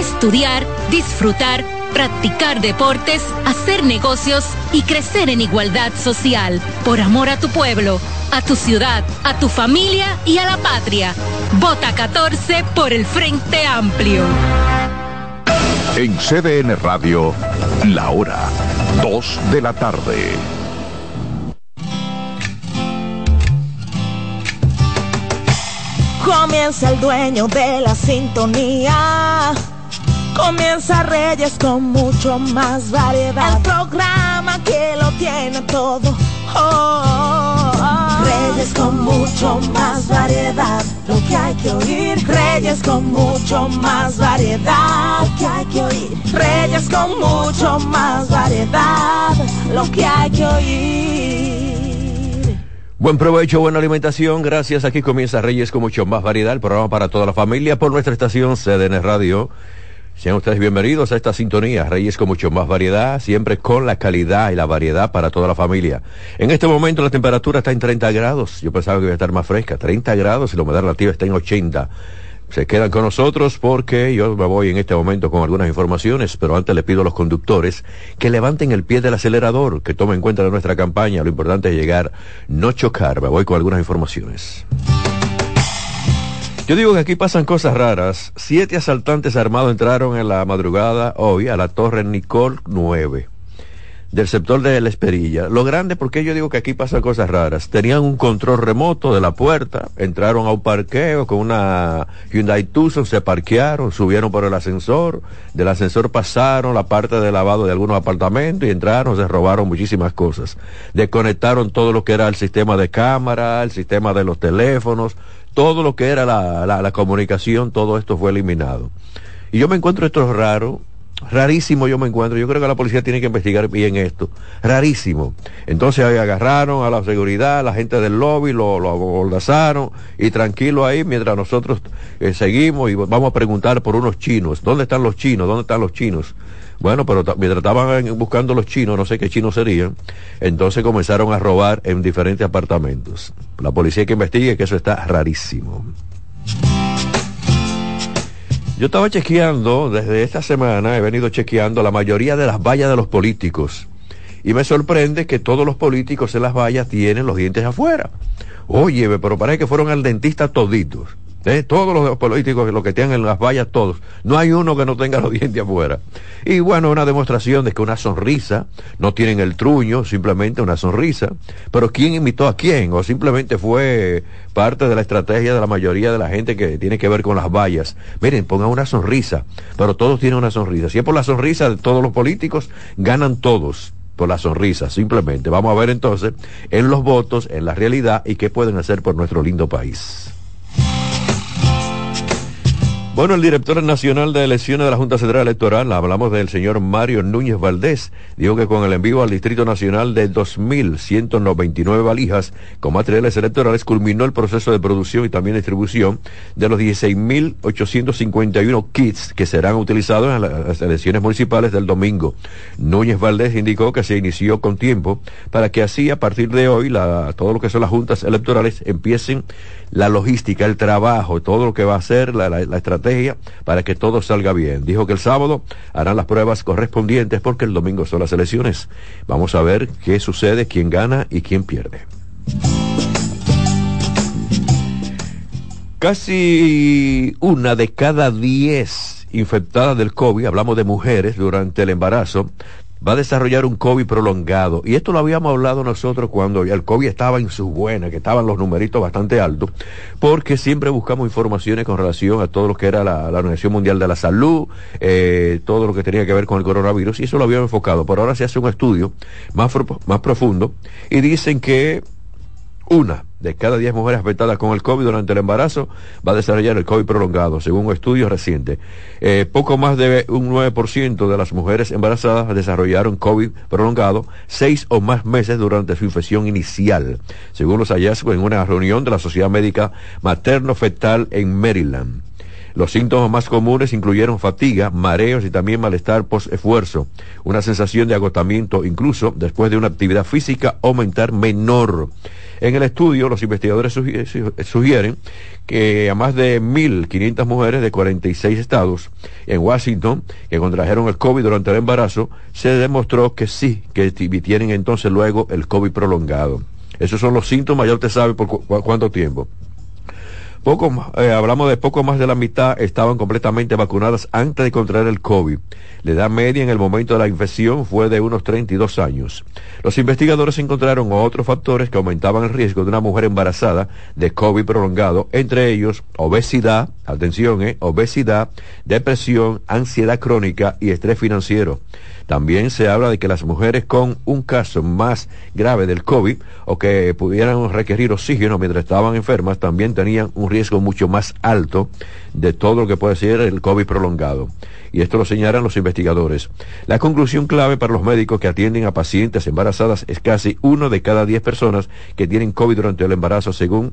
estudiar, disfrutar, practicar deportes, hacer negocios y crecer en igualdad social. Por amor a tu pueblo, a tu ciudad, a tu familia y a la patria. Vota 14 por el Frente Amplio. En CDN Radio, la hora 2 de la tarde. Comienza el dueño de la sintonía. Comienza Reyes con mucho más variedad. El programa que lo tiene todo. Oh, oh, oh. Reyes con mucho más variedad. Lo que hay que oír. Reyes con mucho más variedad. Lo que hay que oír. Reyes con mucho más variedad. Lo que hay que oír. Buen provecho, buena alimentación. Gracias. Aquí comienza Reyes con mucho más variedad. El programa para toda la familia por nuestra estación CDN Radio. Sean ustedes bienvenidos a esta sintonía. Reyes con mucho más variedad, siempre con la calidad y la variedad para toda la familia. En este momento la temperatura está en 30 grados. Yo pensaba que iba a estar más fresca. 30 grados y la humedad relativa está en 80 se quedan con nosotros porque yo me voy en este momento con algunas informaciones, pero antes le pido a los conductores que levanten el pie del acelerador, que tomen en cuenta nuestra campaña. Lo importante es llegar, no chocar. Me voy con algunas informaciones. Yo digo que aquí pasan cosas raras. Siete asaltantes armados entraron en la madrugada hoy a la torre Nicole 9 del sector de la Esperilla. Lo grande, porque yo digo que aquí pasan cosas raras. Tenían un control remoto de la puerta, entraron a un parqueo con una Hyundai Tucson, se parquearon, subieron por el ascensor, del ascensor pasaron la parte de lavado de algunos apartamentos y entraron, se robaron muchísimas cosas. Desconectaron todo lo que era el sistema de cámara, el sistema de los teléfonos, todo lo que era la, la, la comunicación, todo esto fue eliminado. Y yo me encuentro esto raro, Rarísimo yo me encuentro. Yo creo que la policía tiene que investigar bien esto. Rarísimo. Entonces agarraron a la seguridad, la gente del lobby, lo, lo abordazaron y tranquilo ahí mientras nosotros eh, seguimos y vamos a preguntar por unos chinos. ¿Dónde están los chinos? ¿Dónde están los chinos? Bueno, pero mientras estaban buscando los chinos, no sé qué chinos serían, entonces comenzaron a robar en diferentes apartamentos. La policía que investigue que eso está rarísimo. Yo estaba chequeando, desde esta semana he venido chequeando la mayoría de las vallas de los políticos. Y me sorprende que todos los políticos en las vallas tienen los dientes afuera. Oye, pero parece que fueron al dentista toditos. ¿Eh? Todos los políticos, los que tienen en las vallas, todos. No hay uno que no tenga los dientes afuera. Y bueno, una demostración de que una sonrisa, no tienen el truño, simplemente una sonrisa. Pero ¿quién imitó a quién? O simplemente fue parte de la estrategia de la mayoría de la gente que tiene que ver con las vallas. Miren, pongan una sonrisa, pero todos tienen una sonrisa. Si es por la sonrisa de todos los políticos, ganan todos por la sonrisa, simplemente. Vamos a ver entonces en los votos, en la realidad y qué pueden hacer por nuestro lindo país. Bueno, el director nacional de elecciones de la Junta Central Electoral, hablamos del señor Mario Núñez Valdés, dijo que con el envío al Distrito Nacional de 2.199 valijas con materiales electorales culminó el proceso de producción y también distribución de los 16.851 kits que serán utilizados en las elecciones municipales del domingo. Núñez Valdés indicó que se inició con tiempo para que así a partir de hoy la, todo lo que son las juntas electorales empiecen la logística, el trabajo, todo lo que va a ser la, la, la, estrategia para que todo salga bien. Dijo que el sábado harán las pruebas correspondientes porque el domingo son las elecciones. Vamos a ver qué sucede, quién gana y quién pierde. Casi una de cada diez infectadas del COVID, hablamos de mujeres durante el embarazo, va a desarrollar un COVID prolongado. Y esto lo habíamos hablado nosotros cuando el COVID estaba en su buena, que estaban los numeritos bastante altos, porque siempre buscamos informaciones con relación a todo lo que era la, Organización Mundial de la Salud, eh, todo lo que tenía que ver con el coronavirus, y eso lo habíamos enfocado. Pero ahora se hace un estudio más, más profundo y dicen que una de cada diez mujeres afectadas con el COVID durante el embarazo va a desarrollar el COVID prolongado, según un estudio reciente. Eh, poco más de un 9% de las mujeres embarazadas desarrollaron COVID prolongado seis o más meses durante su infección inicial, según los hallazgos en una reunión de la Sociedad Médica Materno-Fetal en Maryland. Los síntomas más comunes incluyeron fatiga, mareos y también malestar post-esfuerzo, una sensación de agotamiento incluso después de una actividad física aumentar menor. En el estudio, los investigadores sugieren que a más de 1.500 mujeres de 46 estados en Washington que contrajeron el COVID durante el embarazo, se demostró que sí, que tienen entonces luego el COVID prolongado. Esos son los síntomas, ya usted sabe por cuánto tiempo. Eh, hablamos de poco más de la mitad estaban completamente vacunadas antes de contraer el COVID. La edad media en el momento de la infección fue de unos 32 años. Los investigadores encontraron otros factores que aumentaban el riesgo de una mujer embarazada de COVID prolongado, entre ellos obesidad, atención, eh, obesidad, depresión, ansiedad crónica y estrés financiero. También se habla de que las mujeres con un caso más grave del COVID o que pudieran requerir oxígeno mientras estaban enfermas también tenían un riesgo mucho más alto de todo lo que puede ser el COVID prolongado. Y esto lo señalan los investigadores. La conclusión clave para los médicos que atienden a pacientes embarazadas es casi uno de cada diez personas que tienen COVID durante el embarazo, según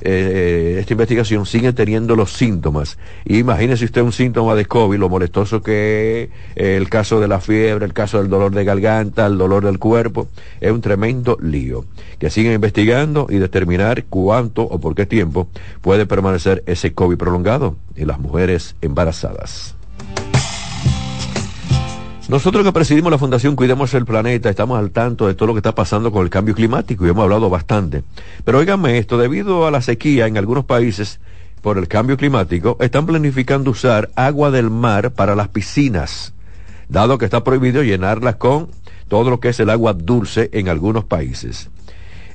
eh, esta investigación siguen teniendo los síntomas. Imagínese usted un síntoma de COVID, lo molestoso que es el caso de la fiebre, el caso del dolor de garganta, el dolor del cuerpo, es un tremendo lío. Que siguen investigando y determinar cuánto o por qué tiempo puede permanecer ese COVID prolongado en las mujeres embarazadas. Nosotros que presidimos la Fundación Cuidemos el Planeta estamos al tanto de todo lo que está pasando con el cambio climático y hemos hablado bastante. Pero óigame esto, debido a la sequía en algunos países por el cambio climático, están planificando usar agua del mar para las piscinas, dado que está prohibido llenarlas con todo lo que es el agua dulce en algunos países.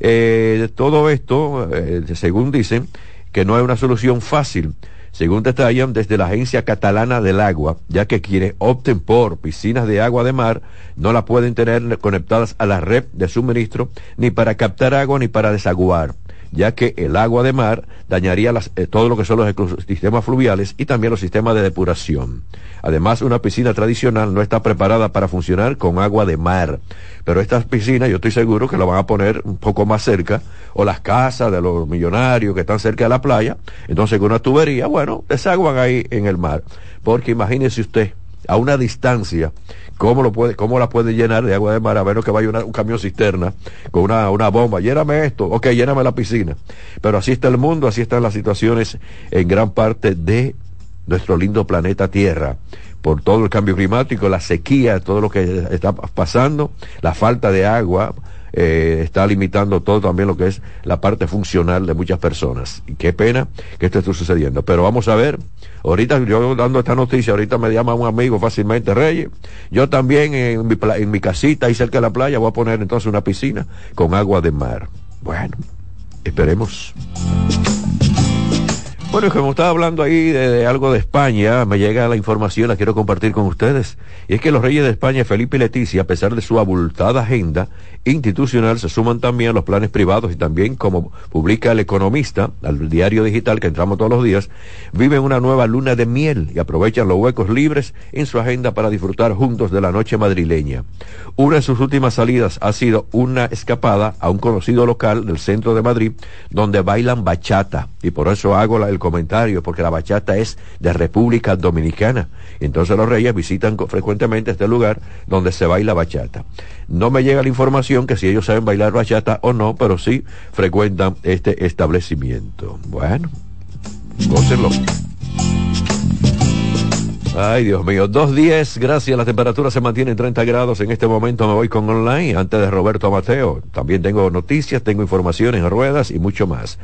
Eh, todo esto, eh, según dicen, que no es una solución fácil según detallan desde la Agencia Catalana del Agua, ya que quienes opten por piscinas de agua de mar no la pueden tener conectadas a la red de suministro ni para captar agua ni para desaguar ya que el agua de mar dañaría eh, todo lo que son los ecosistemas fluviales y también los sistemas de depuración. Además, una piscina tradicional no está preparada para funcionar con agua de mar. Pero estas piscinas yo estoy seguro que la van a poner un poco más cerca, o las casas de los millonarios que están cerca de la playa, entonces con una tubería, bueno, desaguan ahí en el mar. Porque imagínese usted, a una distancia, ¿cómo, lo puede, cómo la puede llenar de agua de mar a menos que vaya un camión cisterna con una, una bomba? Lléname esto, ok, lléname la piscina. Pero así está el mundo, así están las situaciones en gran parte de nuestro lindo planeta Tierra por todo el cambio climático, la sequía, todo lo que está pasando, la falta de agua, eh, está limitando todo también lo que es la parte funcional de muchas personas. Y qué pena que esto esté sucediendo. Pero vamos a ver, ahorita yo dando esta noticia, ahorita me llama un amigo fácilmente, Reyes, yo también en mi, en mi casita ahí cerca de la playa voy a poner entonces una piscina con agua de mar. Bueno, esperemos. Bueno, como estaba hablando ahí de, algo de España, me llega la información, la quiero compartir con ustedes. Y es que los reyes de España, Felipe y Leticia, a pesar de su abultada agenda institucional, se suman también a los planes privados y también, como publica el economista, al diario digital que entramos todos los días, viven una nueva luna de miel y aprovechan los huecos libres en su agenda para disfrutar juntos de la noche madrileña. Una de sus últimas salidas ha sido una escapada a un conocido local del centro de Madrid, donde bailan bachata. Y por eso hago la, el comentario, porque la bachata es de República Dominicana. Entonces los reyes visitan frecuentemente este lugar donde se baila bachata. No me llega la información que si ellos saben bailar bachata o no, pero sí frecuentan este establecimiento. Bueno, gócenlo. Ay, Dios mío, dos días, gracias. La temperatura se mantiene en 30 grados. En este momento me voy con online, antes de Roberto Mateo. También tengo noticias, tengo informaciones en ruedas y mucho más.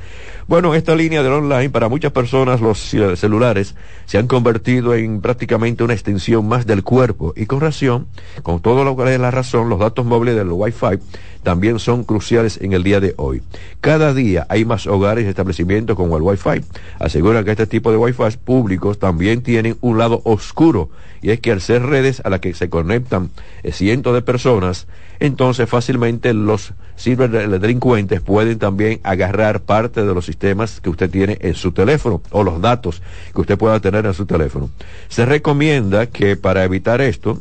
Bueno, esta línea del online, para muchas personas, los celulares se han convertido en prácticamente una extensión más del cuerpo. Y con razón, con todo lo que es la razón, los datos móviles del Wi-Fi también son cruciales en el día de hoy. Cada día hay más hogares y establecimientos con el Wi-Fi. Aseguran que este tipo de Wi-Fi públicos también tienen un lado oscuro y es que al ser redes a las que se conectan eh, cientos de personas, entonces fácilmente los ciberdelincuentes pueden también agarrar parte de los sistemas que usted tiene en su teléfono o los datos que usted pueda tener en su teléfono. Se recomienda que para evitar esto,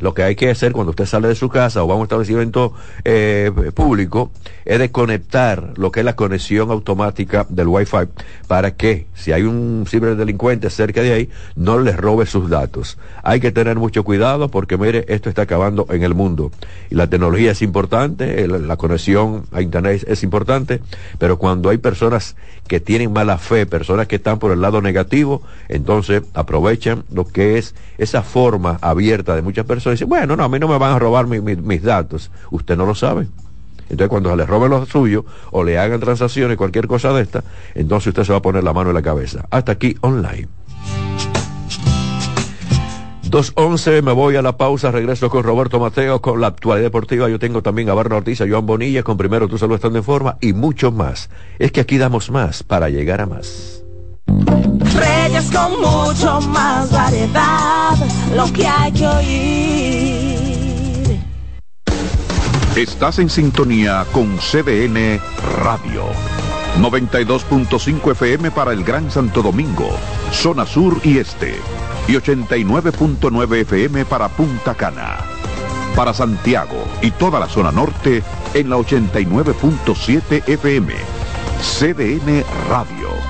lo que hay que hacer cuando usted sale de su casa o va a un establecimiento eh, público es desconectar lo que es la conexión automática del Wi-Fi para que si hay un ciberdelincuente cerca de ahí no les robe sus datos. Hay que tener mucho cuidado porque mire, esto está acabando en el mundo y la tecnología es importante, la conexión a internet es importante, pero cuando hay personas que tienen mala fe, personas que están por el lado negativo, entonces aprovechan lo que es esa forma abierta de muchas personas y dicen, bueno, no, a mí no me van a robar mis datos. Usted no lo sabe. Entonces cuando se le roben los suyos o le hagan transacciones, cualquier cosa de esta, entonces usted se va a poner la mano en la cabeza. Hasta aquí online. 2.11, me voy a la pausa, regreso con Roberto Mateo con la actualidad deportiva. Yo tengo también a Barra Ortiz, a Joan Bonilla, con Primero Tu Salud Estando en Forma y mucho más. Es que aquí damos más para llegar a más. Reyes con mucho más variedad, lo que hay que oír. Estás en sintonía con CDN Radio. 92.5 FM para el Gran Santo Domingo, zona sur y este y 89.9 FM para Punta Cana. Para Santiago y toda la zona norte en la 89.7 FM. CDN Radio.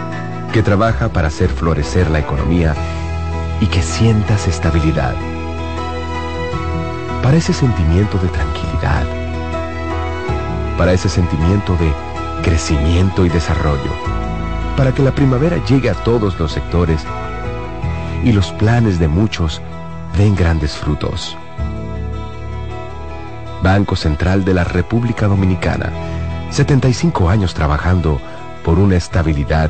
que trabaja para hacer florecer la economía y que sientas estabilidad. Para ese sentimiento de tranquilidad para ese sentimiento de crecimiento y desarrollo, para que la primavera llegue a todos los sectores y los planes de muchos den grandes frutos. Banco Central de la República Dominicana, 75 años trabajando por una estabilidad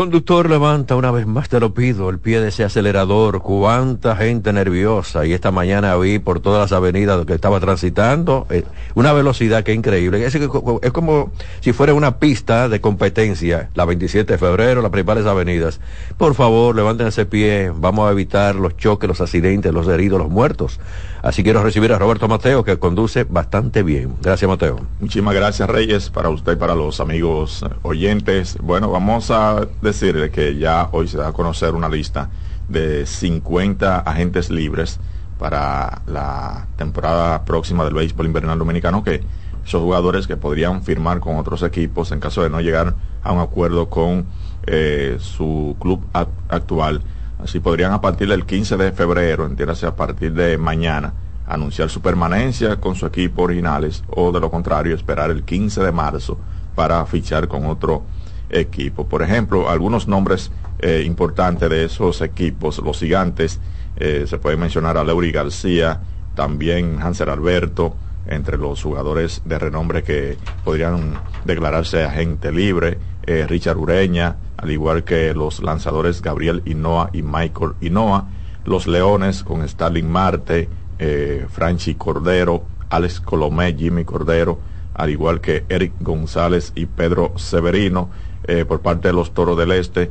Conductor, levanta una vez más, te lo pido, el pie de ese acelerador. Cuánta gente nerviosa. Y esta mañana vi por todas las avenidas que estaba transitando eh, una velocidad que es increíble. Es, es, como si fuera una pista de competencia, la 27 de febrero, las principales avenidas. Por favor, levanten ese pie. Vamos a evitar los choques, los accidentes, los heridos, los muertos. Así quiero recibir a Roberto Mateo, que conduce bastante bien. Gracias, Mateo. Muchísimas gracias, Reyes, para usted y para los amigos oyentes. Bueno, vamos a decirle que ya hoy se da a conocer una lista de 50 agentes libres para la temporada próxima del béisbol invernal dominicano, que esos jugadores que podrían firmar con otros equipos en caso de no llegar a un acuerdo con eh, su club actual Así podrían a partir del 15 de febrero, entiéndase a partir de mañana, anunciar su permanencia con su equipo originales o de lo contrario esperar el 15 de marzo para fichar con otro equipo. Por ejemplo, algunos nombres eh, importantes de esos equipos, los gigantes, eh, se puede mencionar a Leury García, también Hanser Alberto, entre los jugadores de renombre que podrían declararse agente libre, eh, Richard Ureña, al igual que los lanzadores Gabriel Inoa y Michael Inoa, los Leones con Stalin Marte, eh, Franchi Cordero, Alex Colomé, Jimmy Cordero, al igual que Eric González y Pedro Severino, eh, por parte de los Toros del Este.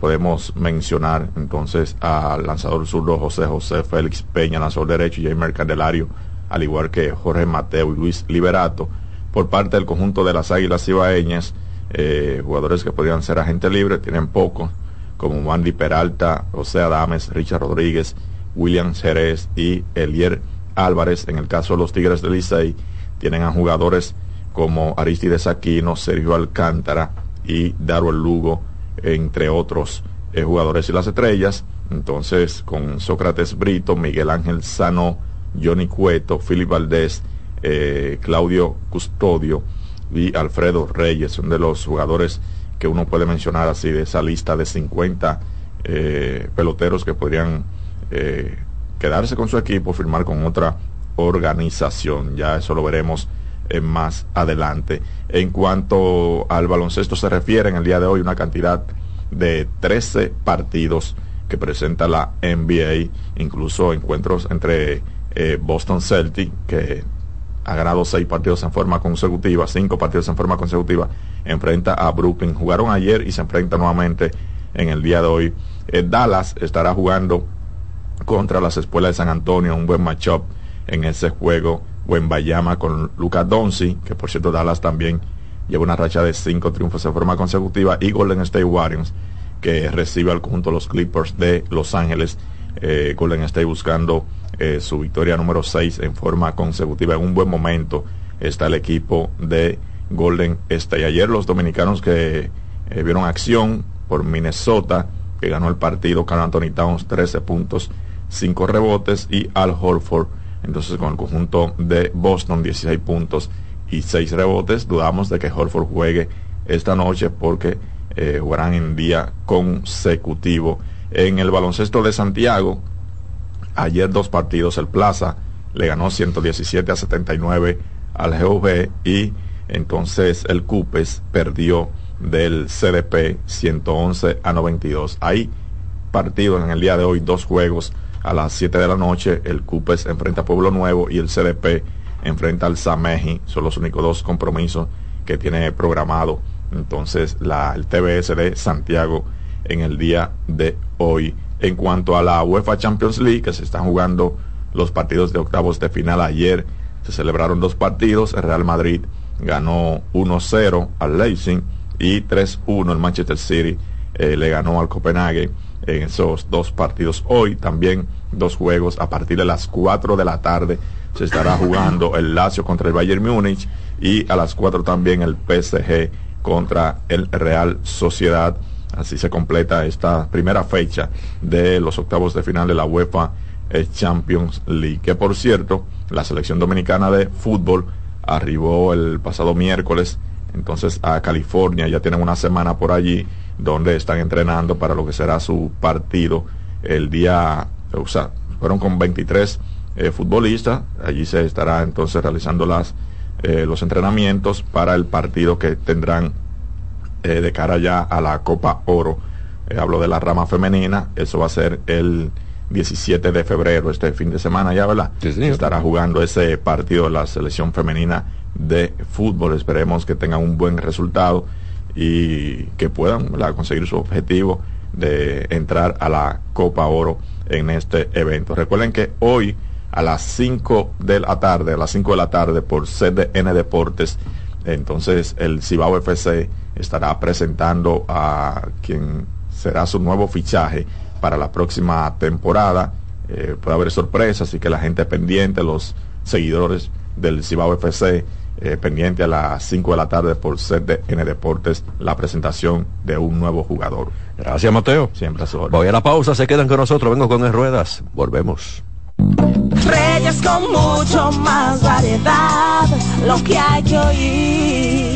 podemos mencionar entonces al lanzador zurdo José José Félix Peña, lanzador derecho, y Jaime Candelario, al igual que Jorge Mateo y Luis Liberato, por parte del conjunto de las Águilas Ibaeñas, eh, jugadores que podrían ser agentes libres, tienen pocos, como Wandy Peralta, José Adames, Richard Rodríguez, William Jerez y Elier Álvarez. En el caso de los Tigres de Licey, tienen a jugadores como Aristides Aquino, Sergio Alcántara y Darwin Lugo, entre otros eh, jugadores y las estrellas. Entonces, con Sócrates Brito, Miguel Ángel Sano, Johnny Cueto, Philip Valdés, eh, Claudio Custodio, y Alfredo Reyes, son de los jugadores que uno puede mencionar así de esa lista de 50 eh, peloteros que podrían eh, quedarse con su equipo, firmar con otra organización. Ya eso lo veremos eh, más adelante. En cuanto al baloncesto se refiere, en el día de hoy una cantidad de 13 partidos que presenta la NBA, incluso encuentros entre Boston Celtic, que ha ganado seis partidos en forma consecutiva, cinco partidos en forma consecutiva, enfrenta a Brooklyn. Jugaron ayer y se enfrenta nuevamente en el día de hoy. Eh, Dallas estará jugando contra las escuelas de San Antonio, un buen matchup en ese juego. Buen Bayama con Lucas Donzi, que por cierto Dallas también lleva una racha de cinco triunfos en forma consecutiva, y Golden State Warriors, que recibe al conjunto de los Clippers de Los Ángeles. Eh, Golden State buscando eh, su victoria número 6 en forma consecutiva. En un buen momento está el equipo de Golden State. Ayer los dominicanos que eh, vieron acción por Minnesota, que ganó el partido, Carl Anthony Towns 13 puntos, 5 rebotes y Al Horford, entonces con el conjunto de Boston 16 puntos y 6 rebotes. Dudamos de que Horford juegue esta noche porque eh, jugarán en día consecutivo. En el baloncesto de Santiago, Ayer dos partidos, el Plaza le ganó 117 a 79 al GOV y entonces el Cupes perdió del CDP 111 a 92. Hay partidos en el día de hoy, dos juegos a las 7 de la noche. El Cupes enfrenta a Pueblo Nuevo y el CDP enfrenta al Sameji. Son los únicos dos compromisos que tiene programado entonces la, el TBS de Santiago en el día de hoy en cuanto a la UEFA Champions League, que se están jugando los partidos de octavos de final ayer, se celebraron dos partidos. El Real Madrid ganó 1-0 al Leipzig y 3-1 el Manchester City eh, le ganó al Copenhague en esos dos partidos. Hoy también dos juegos a partir de las 4 de la tarde se estará jugando el Lazio contra el Bayern Múnich y a las 4 también el PSG contra el Real Sociedad. Así se completa esta primera fecha de los octavos de final de la UEFA Champions League. Que por cierto, la selección dominicana de fútbol arribó el pasado miércoles entonces a California, ya tienen una semana por allí donde están entrenando para lo que será su partido el día, o sea, fueron con 23 eh, futbolistas, allí se estará entonces realizando eh, los entrenamientos para el partido que tendrán eh, de cara ya a la Copa Oro. Eh, hablo de la rama femenina, eso va a ser el 17 de febrero, este fin de semana ya, ¿verdad? Estará jugando ese partido la selección femenina de fútbol. Esperemos que tengan un buen resultado y que puedan conseguir su objetivo de entrar a la Copa Oro en este evento. Recuerden que hoy a las 5 de la tarde, a las 5 de la tarde por CDN Deportes, entonces el Cibao FC estará presentando a quien será su nuevo fichaje para la próxima temporada. Eh, puede haber sorpresas, así que la gente pendiente, los seguidores del Cibao FC, eh, pendiente a las 5 de la tarde por CDN Deportes, la presentación de un nuevo jugador. Gracias, Mateo. Siempre a su Voy a la pausa, se quedan con nosotros. Vengo con el Ruedas. Volvemos. Reyes con mucho más variedad, lo que hay que oír.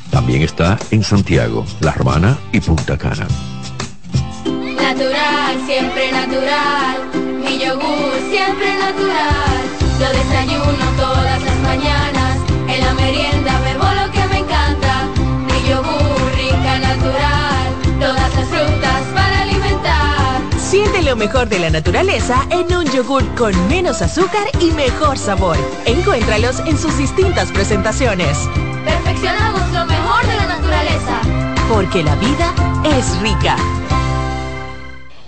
También está en Santiago, La Romana y Punta Cana. Natural, siempre natural. Mi yogur, siempre natural. Lo desayuno todas las mañanas. En la merienda bebo lo que me encanta. Mi yogur, rica, natural. Todas las frutas Siente lo mejor de la naturaleza en un yogur con menos azúcar y mejor sabor. Encuéntralos en sus distintas presentaciones. Perfeccionamos Porque la vida es rica.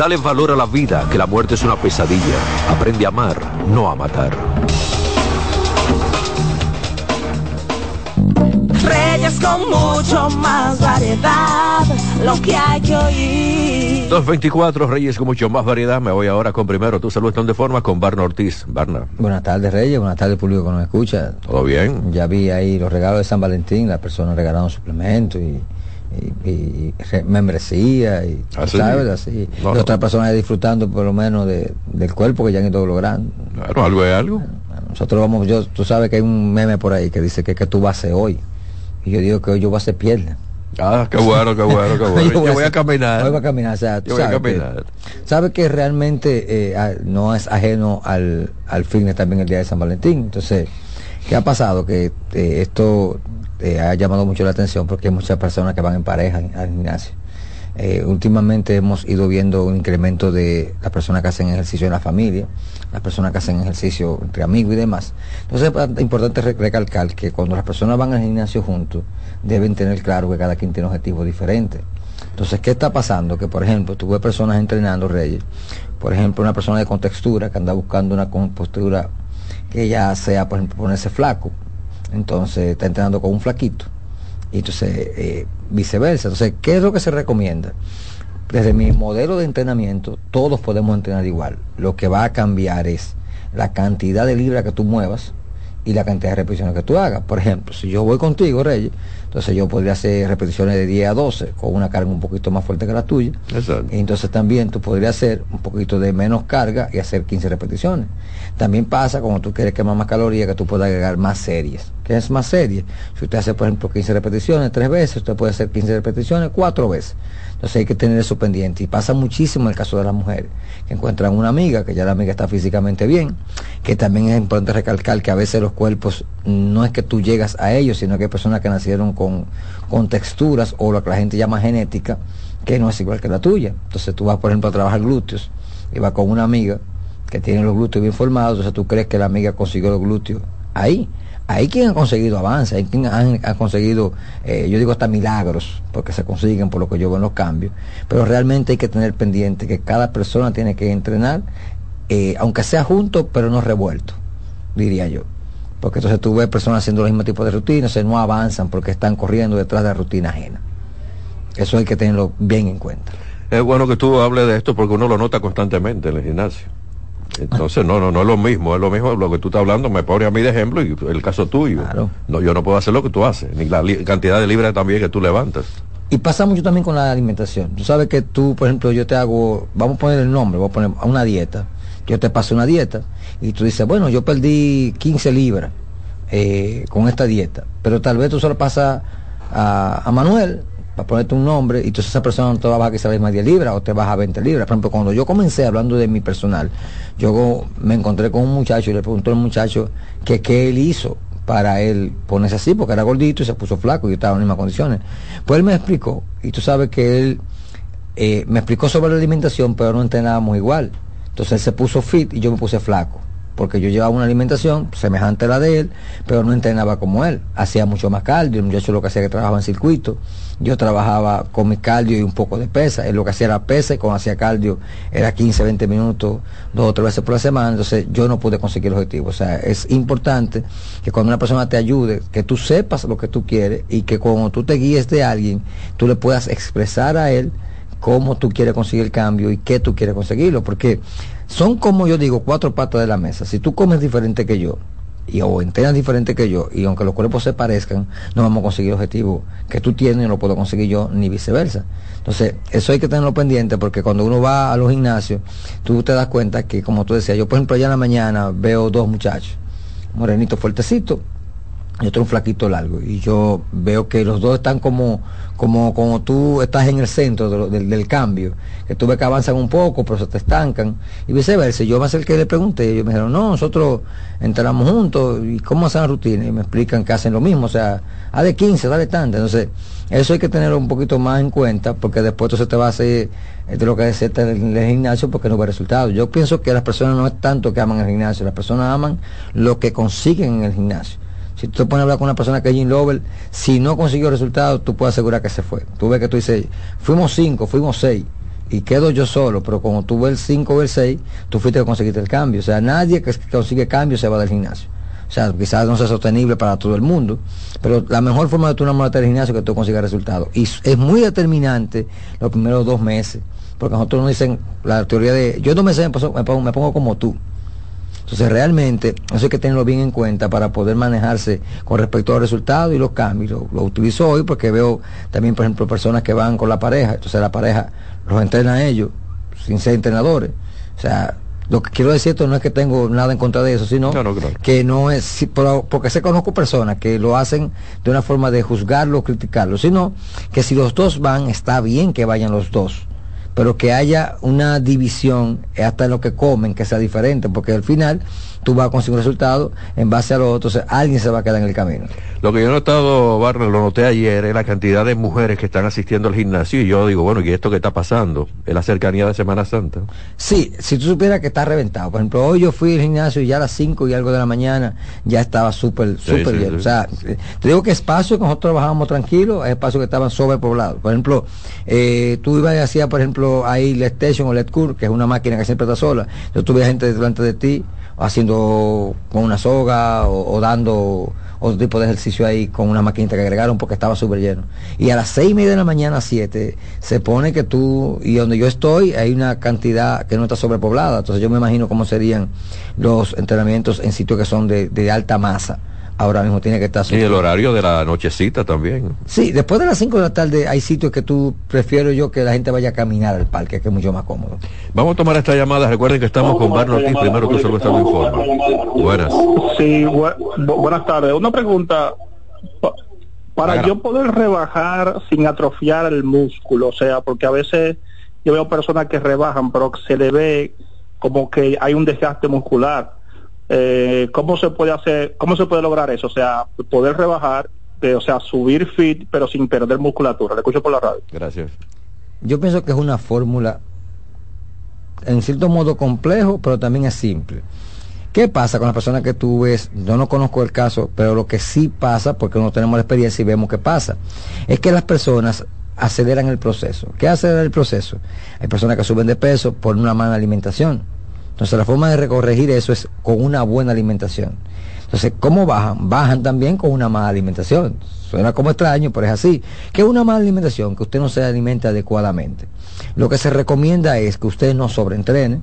Dale valor a la vida, que la muerte es una pesadilla. Aprende a amar, no a matar. Reyes con mucho más variedad, lo que hay que oír. 224 Reyes con mucho más variedad. Me voy ahora con primero tu salud de forma con Barna Ortiz. Barna. Buenas tardes Reyes, buenas tardes público que nos escucha. Todo bien. Ya vi ahí los regalos de San Valentín, las personas regalaron suplementos y y, membresía y ¿Ah, sabes así otras personas disfrutando por lo menos de, del cuerpo que ya han ido logrando claro algo es algo nosotros vamos yo tú sabes que hay un meme por ahí que dice que, que tú vas a hacer hoy y yo digo que hoy yo voy a hacer pierna Ah, qué bueno, qué bueno, qué bueno. yo, voy, a, caminar. Voy a caminar, o sea, yo voy a caminar. Que, sabe que realmente eh, no es ajeno al, al fitness también el día de San Valentín. Entonces, ¿qué ha pasado? Que eh, esto eh, ha llamado mucho la atención porque hay muchas personas que van en pareja al gimnasio. Eh, últimamente hemos ido viendo un incremento de las personas que hacen ejercicio en la familia, las personas que hacen ejercicio entre amigos y demás. Entonces es importante recalcar que cuando las personas van al gimnasio juntos, deben tener claro que cada quien tiene objetivos diferentes. Entonces, ¿qué está pasando? Que, por ejemplo, tuve personas entrenando, Reyes, por ejemplo, una persona de contextura que anda buscando una compostura que ya sea, por ejemplo, ponerse flaco. Entonces, está entrenando con un flaquito y entonces eh, viceversa. Entonces, ¿qué es lo que se recomienda? Desde mi modelo de entrenamiento, todos podemos entrenar igual. Lo que va a cambiar es la cantidad de libras que tú muevas y la cantidad de repeticiones que tú hagas. Por ejemplo, si yo voy contigo, Reyes, entonces yo podría hacer repeticiones de 10 a 12 con una carga un poquito más fuerte que la tuya. Y entonces también tú podrías hacer un poquito de menos carga y hacer 15 repeticiones. También pasa cuando tú quieres quemar más calorías que tú puedes agregar más series. ¿Qué es más serie? Si usted hace, por ejemplo, 15 repeticiones tres veces, usted puede hacer 15 repeticiones cuatro veces. Entonces hay que tener eso pendiente. Y pasa muchísimo en el caso de las mujeres, que encuentran una amiga, que ya la amiga está físicamente bien, que también es importante recalcar que a veces los cuerpos no es que tú llegas a ellos, sino que hay personas que nacieron con, texturas o lo que la gente llama genética, que no es igual que la tuya. Entonces tú vas, por ejemplo, a trabajar glúteos y vas con una amiga que tiene los glúteos bien formados, entonces tú crees que la amiga consiguió los glúteos ahí hay quien ha conseguido avances, hay quien ha, conseguido, eh, yo digo hasta milagros, porque se consiguen por lo que yo veo en los cambios, pero realmente hay que tener pendiente que cada persona tiene que entrenar, eh, aunque sea junto, pero no revuelto, diría yo. Porque entonces tú ves personas haciendo el mismo tipo de rutinas, no avanzan porque están corriendo detrás de la rutina ajena. Eso hay que tenerlo bien en cuenta. Es bueno que tú hables de esto porque uno lo nota constantemente en el gimnasio. Entonces, no, no, no es lo mismo, es lo mismo lo que tú estás hablando, me pone a mí de ejemplo y el caso tuyo. No, yo no puedo hacer lo que tú haces, ni la cantidad de libras también que tú levantas. Y pasa mucho también con la alimentación. Tú sabes que tú, por ejemplo, yo te hago, vamos a poner el nombre, voy a poner a una dieta. Yo te paso una dieta y tú dices, bueno, yo perdí 15 libras eh, con esta dieta, pero tal vez tú solo pasas a, Manuel para ponerte un nombre y entonces esa persona no te va a bajar quizás más 10 libras o te baja 20 libras. Por ejemplo, cuando yo comencé hablando de mi personal, yo me encontré con un muchacho y le pregunté al muchacho que qué él hizo para él ponerse así, porque era gordito y se puso flaco y yo estaba en las mismas condiciones. Pues él me explicó, y tú sabes que él eh, me explicó sobre la alimentación, pero no entrenábamos igual. Entonces él se puso fit y yo me puse flaco porque yo llevaba una alimentación semejante a la de él, pero no entrenaba como él. Hacía mucho más cardio, el muchacho lo que hacía que trabajaba en circuito. Yo trabajaba con mi cardio y un poco de pesa. Él lo que hacía era pesa y cuando hacía cardio era 15, 20 minutos, dos o tres veces por la semana. Entonces yo no pude conseguir el objetivo. O sea, es importante que cuando una persona te ayude, que tú sepas lo que tú quieres y que cuando tú te guíes de alguien, tú le puedas expresar a él cómo tú quieres conseguir el cambio y qué tú quieres conseguirlo. Porque son como yo digo, cuatro patas de la mesa. Si tú comes diferente que yo, y o entrenas diferente que yo, y aunque los cuerpos se parezcan, no vamos a conseguir el objetivo que tú tienes y no lo puedo conseguir yo, ni viceversa. Entonces, eso hay que tenerlo pendiente porque cuando uno va a los gimnasios, tú te das cuenta que, como tú decías, yo por ejemplo allá en la mañana veo dos muchachos, morenito fuertecito, y otro un flaquito largo. Y yo veo que los dos están como, como, como tú estás en el centro del, cambio, que tú ves que avanzan un poco, pero se te estancan. Y viceversa, yo me acerqué y le pregunté, y ellos me dijeron, no, nosotros entramos juntos, ¿y cómo hacen la rutina? Y me explican que hacen lo mismo, o sea, a de 15, dale tanto. Entonces, eso hay que tenerlo un poquito más en cuenta, porque después se te va a hacer de lo que es en el gimnasio porque no ve resultados. Yo pienso que las personas no es tanto que aman el gimnasio, las personas aman lo que consiguen en el gimnasio. Si tú te pones a hablar con una persona que es Jim Lover, si no consiguió resultados, tú puedes asegurar que se fue. Tú ves que tú dices, fuimos cinco, fuimos seis, y quedo yo solo, pero como tú ves el cinco o el seis, tú fuiste a conseguirte el cambio. O sea, nadie que consigue cambio se va del gimnasio. O sea, quizás no sea sostenible para todo el mundo, pero la mejor forma de tú enamorarte del gimnasio es que tú consigas resultados. Y es muy determinante los primeros dos meses, porque nosotros nos dicen la teoría de, yo dos meses me pongo como tú. Entonces realmente eso hay que tenerlo bien en cuenta para poder manejarse con respecto a los resultados y los cambios. Lo, utilizo hoy porque veo también, por ejemplo, personas que van con la pareja, entonces la pareja los entrena a ellos sin ser entrenadores. O sea, lo que quiero decir esto no es que tengo nada en contra de eso, sino que no es, porque se conozco personas que lo hacen de una forma de juzgarlo criticarlo, sino que si los dos van, está bien que vayan los dos pero que haya una división hasta en lo que comen, que sea diferente, porque al final tú vas a conseguir un resultado en base a lo otro, entonces alguien se va a quedar en el camino. Lo que yo he notado, Barney, lo noté ayer, es la cantidad de mujeres que están asistiendo al gimnasio y yo digo, bueno, ¿y esto qué está pasando? Es la cercanía de Semana Santa. Sí, si tú supieras que está reventado. Por ejemplo, hoy yo fui al gimnasio y ya a las 5 y algo de la mañana ya estaba súper, súper sí, sí. O sea, eh, te digo que espacio que nosotros trabajábamos tranquilos, es espacio que estaban sobrepoblados. Por ejemplo, eh, tú ibas y hacías, por ejemplo, ahí la Station o LED Cur, que es una máquina que siempre está sola. Yo tuve gente delante de ti haciendo con una soga o, dando otro tipo de ejercicio ahí con una maquinita que agregaron porque estaba súper lleno. Y a las seis y media de la mañana, siete, se pone que tú, y donde yo estoy, hay una cantidad que no está sobrepoblada. Entonces yo me imagino cómo serían los entrenamientos en sitios que son de alta masa. Ahora mismo tiene que estar Y el horario de la nochecita también. Sí, después de las 5 de la tarde hay sitios que tú prefiero yo que la gente vaya a caminar al parque, que es mucho más cómodo. Vamos a tomar esta llamada. Recuerden que estamos con Barney Ortiz. Primero tú solo estás informa. Buenas. Sí, bu- bu- buenas tardes. Una pregunta. Pa- Para yo poder rebajar sin atrofiar el músculo, o sea, porque a veces yo veo personas que rebajan, pero se le ve como que hay un desgaste muscular. Eh, ¿Cómo se puede hacer, cómo se puede lograr eso? O sea, poder rebajar, eh, o sea, subir fit, pero sin perder musculatura. Le escucho por la radio. Gracias. Yo pienso que es una fórmula en cierto modo complejo, pero también es simple. ¿Qué pasa con las personas que tú ves? Yo no conozco el caso, pero lo que sí pasa, porque no tenemos la experiencia y vemos qué pasa, es que las personas aceleran el proceso. ¿Qué acelera el proceso? Hay personas que suben de peso por una mala alimentación. Entonces la forma de corregir eso es con una buena alimentación. Entonces, ¿cómo bajan? Bajan también con una mala alimentación. Suena como extraño, pero es así. ¿Qué es una mala alimentación? Que usted no se alimente adecuadamente. Lo que se recomienda es que usted no sobreentrene,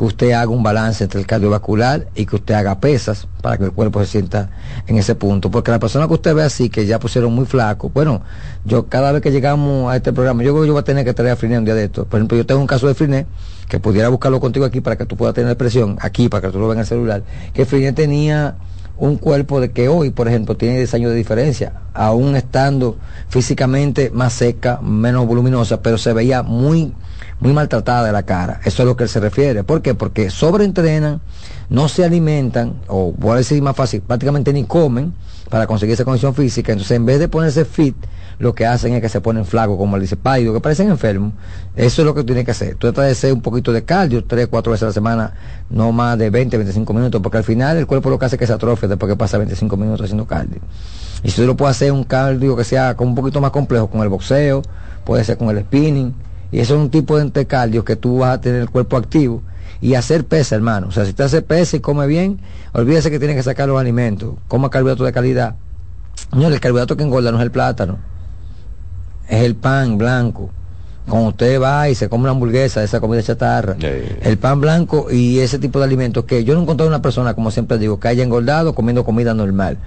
que usted haga un balance entre el cardiovascular y que usted haga pesas para que el cuerpo se sienta en ese punto. Porque la persona que usted ve así, que ya pusieron muy flaco, bueno, yo cada vez que llegamos a este programa, yo creo que yo voy a tener que traer a Friné un día de esto. Por ejemplo, yo tengo un caso de Friné, que pudiera buscarlo contigo aquí para que tú puedas tener presión, aquí para que tú lo veas en el celular, que Friné tenía un cuerpo de que hoy, por ejemplo, tiene 10 años de diferencia, aún estando físicamente más seca, menos voluminosa, pero se veía muy, muy maltratada de la cara. Eso es a lo que él se refiere. ¿Por qué? Porque sobreentrenan, no se alimentan, o voy a decir más fácil, prácticamente ni comen para conseguir esa condición física. Entonces, en vez de ponerse fit, lo que hacen es que se ponen flacos, como él dice, pálido, que parecen enfermos. Eso es lo que tiene que hacer. Tú tratas de hacer un poquito de cardio, tres, cuatro veces a la semana, no más de 20, 25 minutos, porque al final el cuerpo lo que hace es que se atrofia después que pasa 25 minutos haciendo cardio. Y si tú lo puedes hacer un cardio que sea como un poquito más complejo, con el boxeo, puede ser con el spinning, y eso es un tipo de entre cardio que tú vas a tener el cuerpo activo y hacer pesa, hermano. O sea, si te hace pesa y come bien, olvídese que tiene que sacar los alimentos, coma carbohidratos de calidad. No, el carbohidrato que engorda no es el plátano, es el pan blanco. Cuando usted va y se come una hamburguesa, esa comida chatarra, el pan blanco y ese tipo de alimentos que yo no he encontrado una persona, como siempre digo, que haya engordado comiendo comida normal.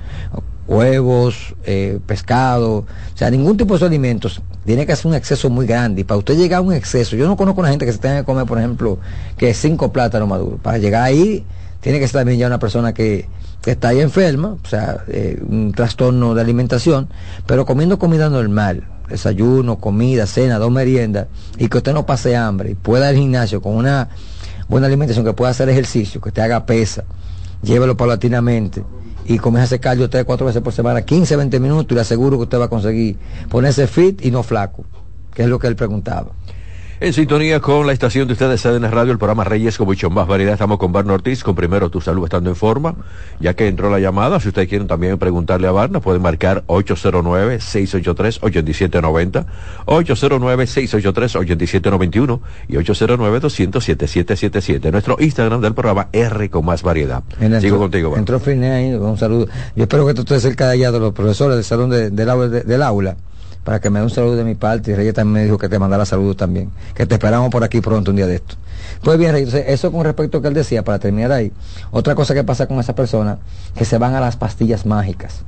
Huevos, eh, pescado, o sea, ningún tipo de alimentos tiene que hacer un exceso muy grande. Y para usted llegar a un exceso, yo no conozco una gente que se tenga que comer, por ejemplo, que cinco plátanos maduros. Para llegar ahí, tiene que ser también ya una persona que, que está ahí enferma, o sea, eh, un trastorno de alimentación, pero comiendo comida normal, desayuno, comida, cena, dos meriendas, y que usted no pase hambre y pueda ir al gimnasio con una buena alimentación, que pueda hacer ejercicio, que te haga pesa, llévelo paulatinamente y comienza a hacer cardio tres, cuatro veces por semana, 15, 20 minutos y le aseguro que usted va a conseguir ponerse fit y no flaco, que es lo que él preguntaba. En sintonía con la estación de ustedes, CDN Radio, el programa Reyes con mucho más variedad. Estamos con Barna Ortiz, con Primero Tu Salud estando en forma. Ya que entró la llamada, si ustedes quieren también preguntarle a Barna, pueden marcar 809-683-8790, 809-683-8791 y 809-200-7777. Nuestro Instagram del programa R con más variedad. Mira, Sigo entró- contigo, Barna. Entró Finé ahí, un saludo. Yo espero que tú estés cerca de allá de los profesores del salón de- del, aula, de- del aula para que me dé un saludo de mi parte. Y Reyes también me dijo que te mandara saludos también. Que te esperamos por aquí pronto un día de esto. Pues bien, Reyes, eso con respecto a que él decía, para terminar ahí. Otra cosa que pasa con esas personas, que se van a las pastillas mágicas.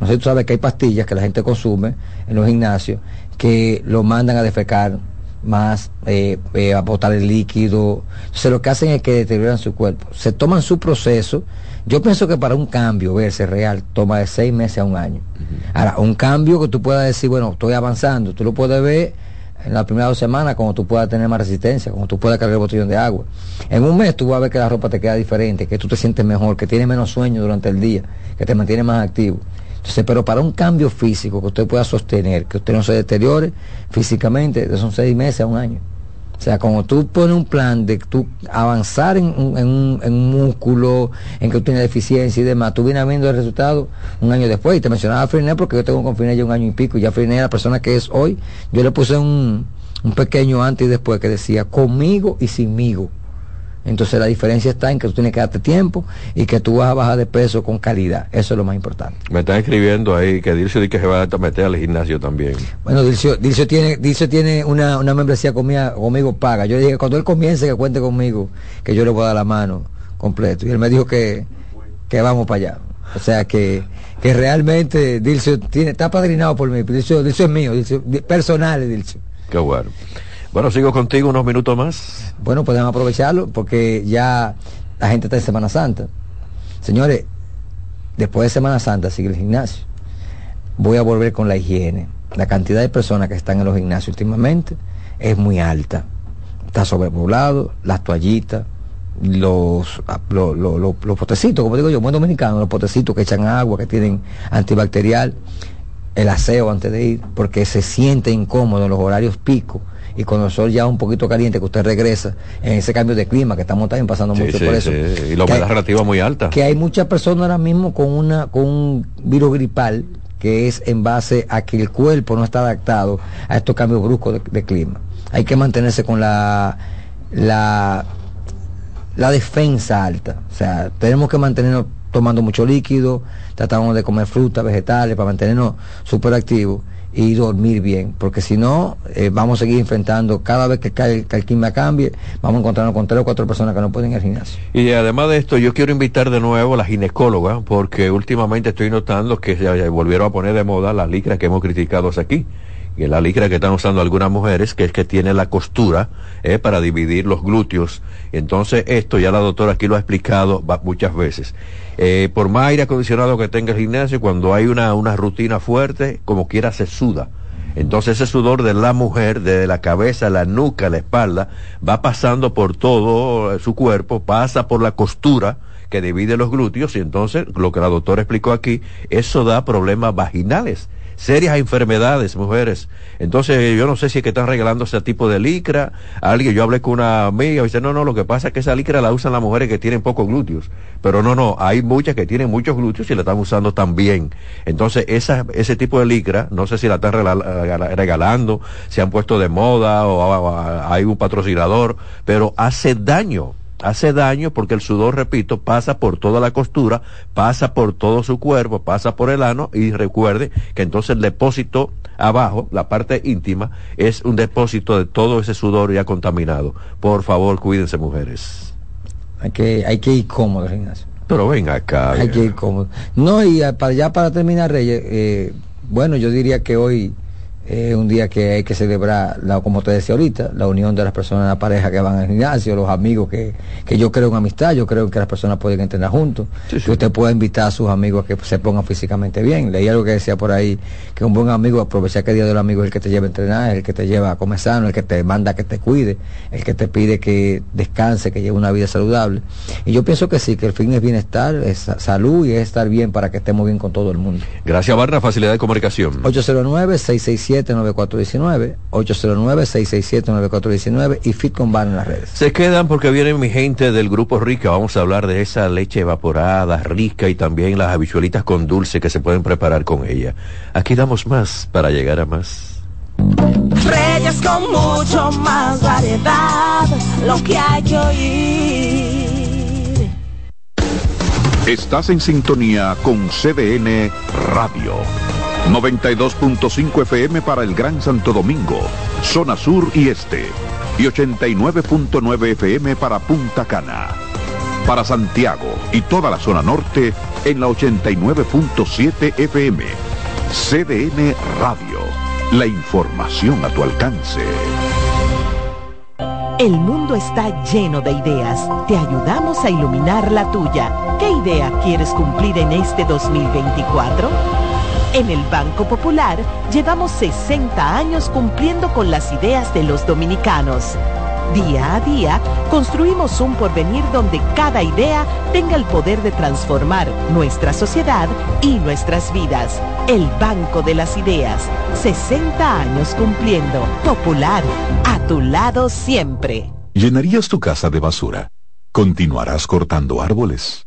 No sé si tú sabes que hay pastillas que la gente consume en los gimnasios que lo mandan a defecar más, eh, eh, a botar el líquido. Entonces lo que hacen es que deterioran su cuerpo. Se toman su proceso. Yo pienso que para un cambio verse real toma de seis meses a un año. Ahora, un cambio que tú puedas decir, bueno, estoy avanzando, tú lo puedes ver en las primeras dos semanas, como tú puedas tener más resistencia, como tú puedas cargar el botellón de agua. En un mes tú vas a ver que la ropa te queda diferente, que tú te sientes mejor, que tienes menos sueño durante el día, que te mantiene más activo. Entonces, pero para un cambio físico que usted pueda sostener, que usted no se deteriore físicamente, son seis meses a un año. O sea, como tú pones un plan de tú avanzar en, en en un músculo, en que tú tienes deficiencia y demás, tú vienes viendo el resultado un año después. Y te mencionaba a Friné porque yo tengo con Friné ya un año y pico. Y ya Friné, la persona que es hoy, yo le puse un, un pequeño antes y después que decía conmigo y sinmigo. Entonces la diferencia está en que tú tienes que darte tiempo y que tú vas a bajar de peso con calidad. Eso es lo más importante. Me están escribiendo ahí que Dircio dice que se va a meter al gimnasio también. Bueno, Dilcio, Dilcio tiene, Dilcio tiene una, una membresía conmigo, conmigo paga. Yo le dije, cuando él comience que cuente conmigo, que yo le voy a dar la mano completo. Y él me dijo que, que vamos para allá. O sea que, que realmente Dilcio tiene, está padrinado por mí. Dilcio, Dilcio es mío, Dilcio, di- personal es Dilcio. Qué bueno. Bueno, sigo contigo unos minutos más. Bueno, podemos aprovecharlo porque ya la gente está en Semana Santa. Señores, después de Semana Santa sigue el gimnasio. Voy a volver con la higiene. La cantidad de personas que están en los gimnasios últimamente es muy alta. Está sobrepoblado, las toallitas, los, ah, lo- lo- lo- los potecitos, como digo yo, buen dominicano, los potecitos que echan agua, que tienen antibacterial, el aseo antes de ir, porque se siente incómodo en los horarios pico y cuando el sol ya un poquito caliente, que usted regresa en ese cambio de clima que estamos también pasando Sí, mucho sí, por eso. sí. Y la humedad hay- relativa muy alta. que hay muchas personas ahora mismo con una con un virus gripal que es en base a que el cuerpo no está adaptado a estos cambios bruscos de, de clima. Hay que mantenerse con la la la defensa alta. O sea, tenemos que mantenernos tomando mucho líquido, tratamos de comer frutas, vegetales para mantenernos súper activos y dormir bien, porque si no, eh, vamos a seguir enfrentando, cada vez que, cae- que el clima cambie, vamos a encontrarnos con tres o cuatro personas que no pueden ir al gimnasio. Y además de esto, yo quiero invitar de nuevo a la ginecóloga, porque últimamente estoy notando que se volvieron a poner de moda las licras que hemos criticado aquí. Y la licra que están usando algunas mujeres, que es que tiene la costura eh, para dividir los glúteos. Entonces, esto ya la doctora aquí lo ha explicado muchas veces. Eh, por más aire acondicionado que tenga el gimnasio, cuando hay una, una rutina fuerte, como quiera se suda. Entonces ese sudor de la mujer, desde la cabeza, la nuca, la espalda, va pasando por todo eh, su cuerpo, pasa por la costura que divide los glúteos y entonces, lo que la doctora explicó aquí, eso da problemas vaginales, serias enfermedades, mujeres. Entonces yo no sé si es que están regalando ese tipo de licra. Alguien, yo hablé con una amiga y dice, no, no, lo que pasa es que esa licra la usan las mujeres que tienen pocos glúteos. Pero no, no, hay muchas que tienen muchos glúteos y la están usando también. Entonces esa, ese tipo de licra, no sé si la están regala- regalando, se han puesto de moda o- o hay un patrocinador, pero hace daño hace daño porque el sudor, repito, pasa por toda la costura, pasa por todo su cuerpo, pasa por el ano y recuerde que entonces el depósito abajo, la parte íntima, es un depósito de todo ese sudor ya contaminado. Por favor, cuídense mujeres. Hay que, hay que ir cómodo al gimnasio. Pero ven acá. Hay que ir cómodo. No, y para, ya para terminar, Reyes, eh, bueno, yo diría que hoy es un día que hay que celebrar, la, como te decía ahorita, la unión de las personas, la pareja que van al gimnasio, los amigos que, que yo creo en amistad, yo creo que las personas pueden entrenar juntos, que usted pueda invitar a sus amigos a que se pongan físicamente bien. Leí algo que decía por ahí, que un buen amigo, aprovechar que el día del amigo es el que te lleva a entrenar, el que te lleva a comer sano, el que te manda que te cuide, el que te pide que descanse, que lleve una vida saludable. Y yo pienso que sí, que el fin es bienestar, es sa- salud y es estar bien para que estemos bien con todo el mundo. Gracias, Barra, facilidad de comunicación. 809-667-9419, 809-667-9419 y Fitcom Bar en las redes. Se quedan porque viene mi gente del Grupo Rica. Vamos a hablar de esa leche evaporada, rica y también las habichuelitas con dulce que se pueden preparar con ella. Aquí damos más para llegar a más. Reyes con mucho más variedad, lo que hay que oír. Estás en sintonía con CDN Radio. 92.5 FM para el Gran Santo Domingo, zona sur y este. Y 89.9 FM para Punta Cana. Para Santiago y toda la zona norte en la 89.7 FM. CDN Radio. La información a tu alcance. El mundo está lleno de ideas. Te ayudamos a iluminar la tuya. ¿Qué idea quieres cumplir en este 2024? En el Banco Popular llevamos 60 años cumpliendo con las ideas de los dominicanos. Día a día, construimos un porvenir donde cada idea tenga el poder de transformar nuestra sociedad y nuestras vidas. El Banco de las Ideas, 60 años cumpliendo. Popular, a tu lado siempre. ¿Llenarías tu casa de basura? ¿Continuarás cortando árboles?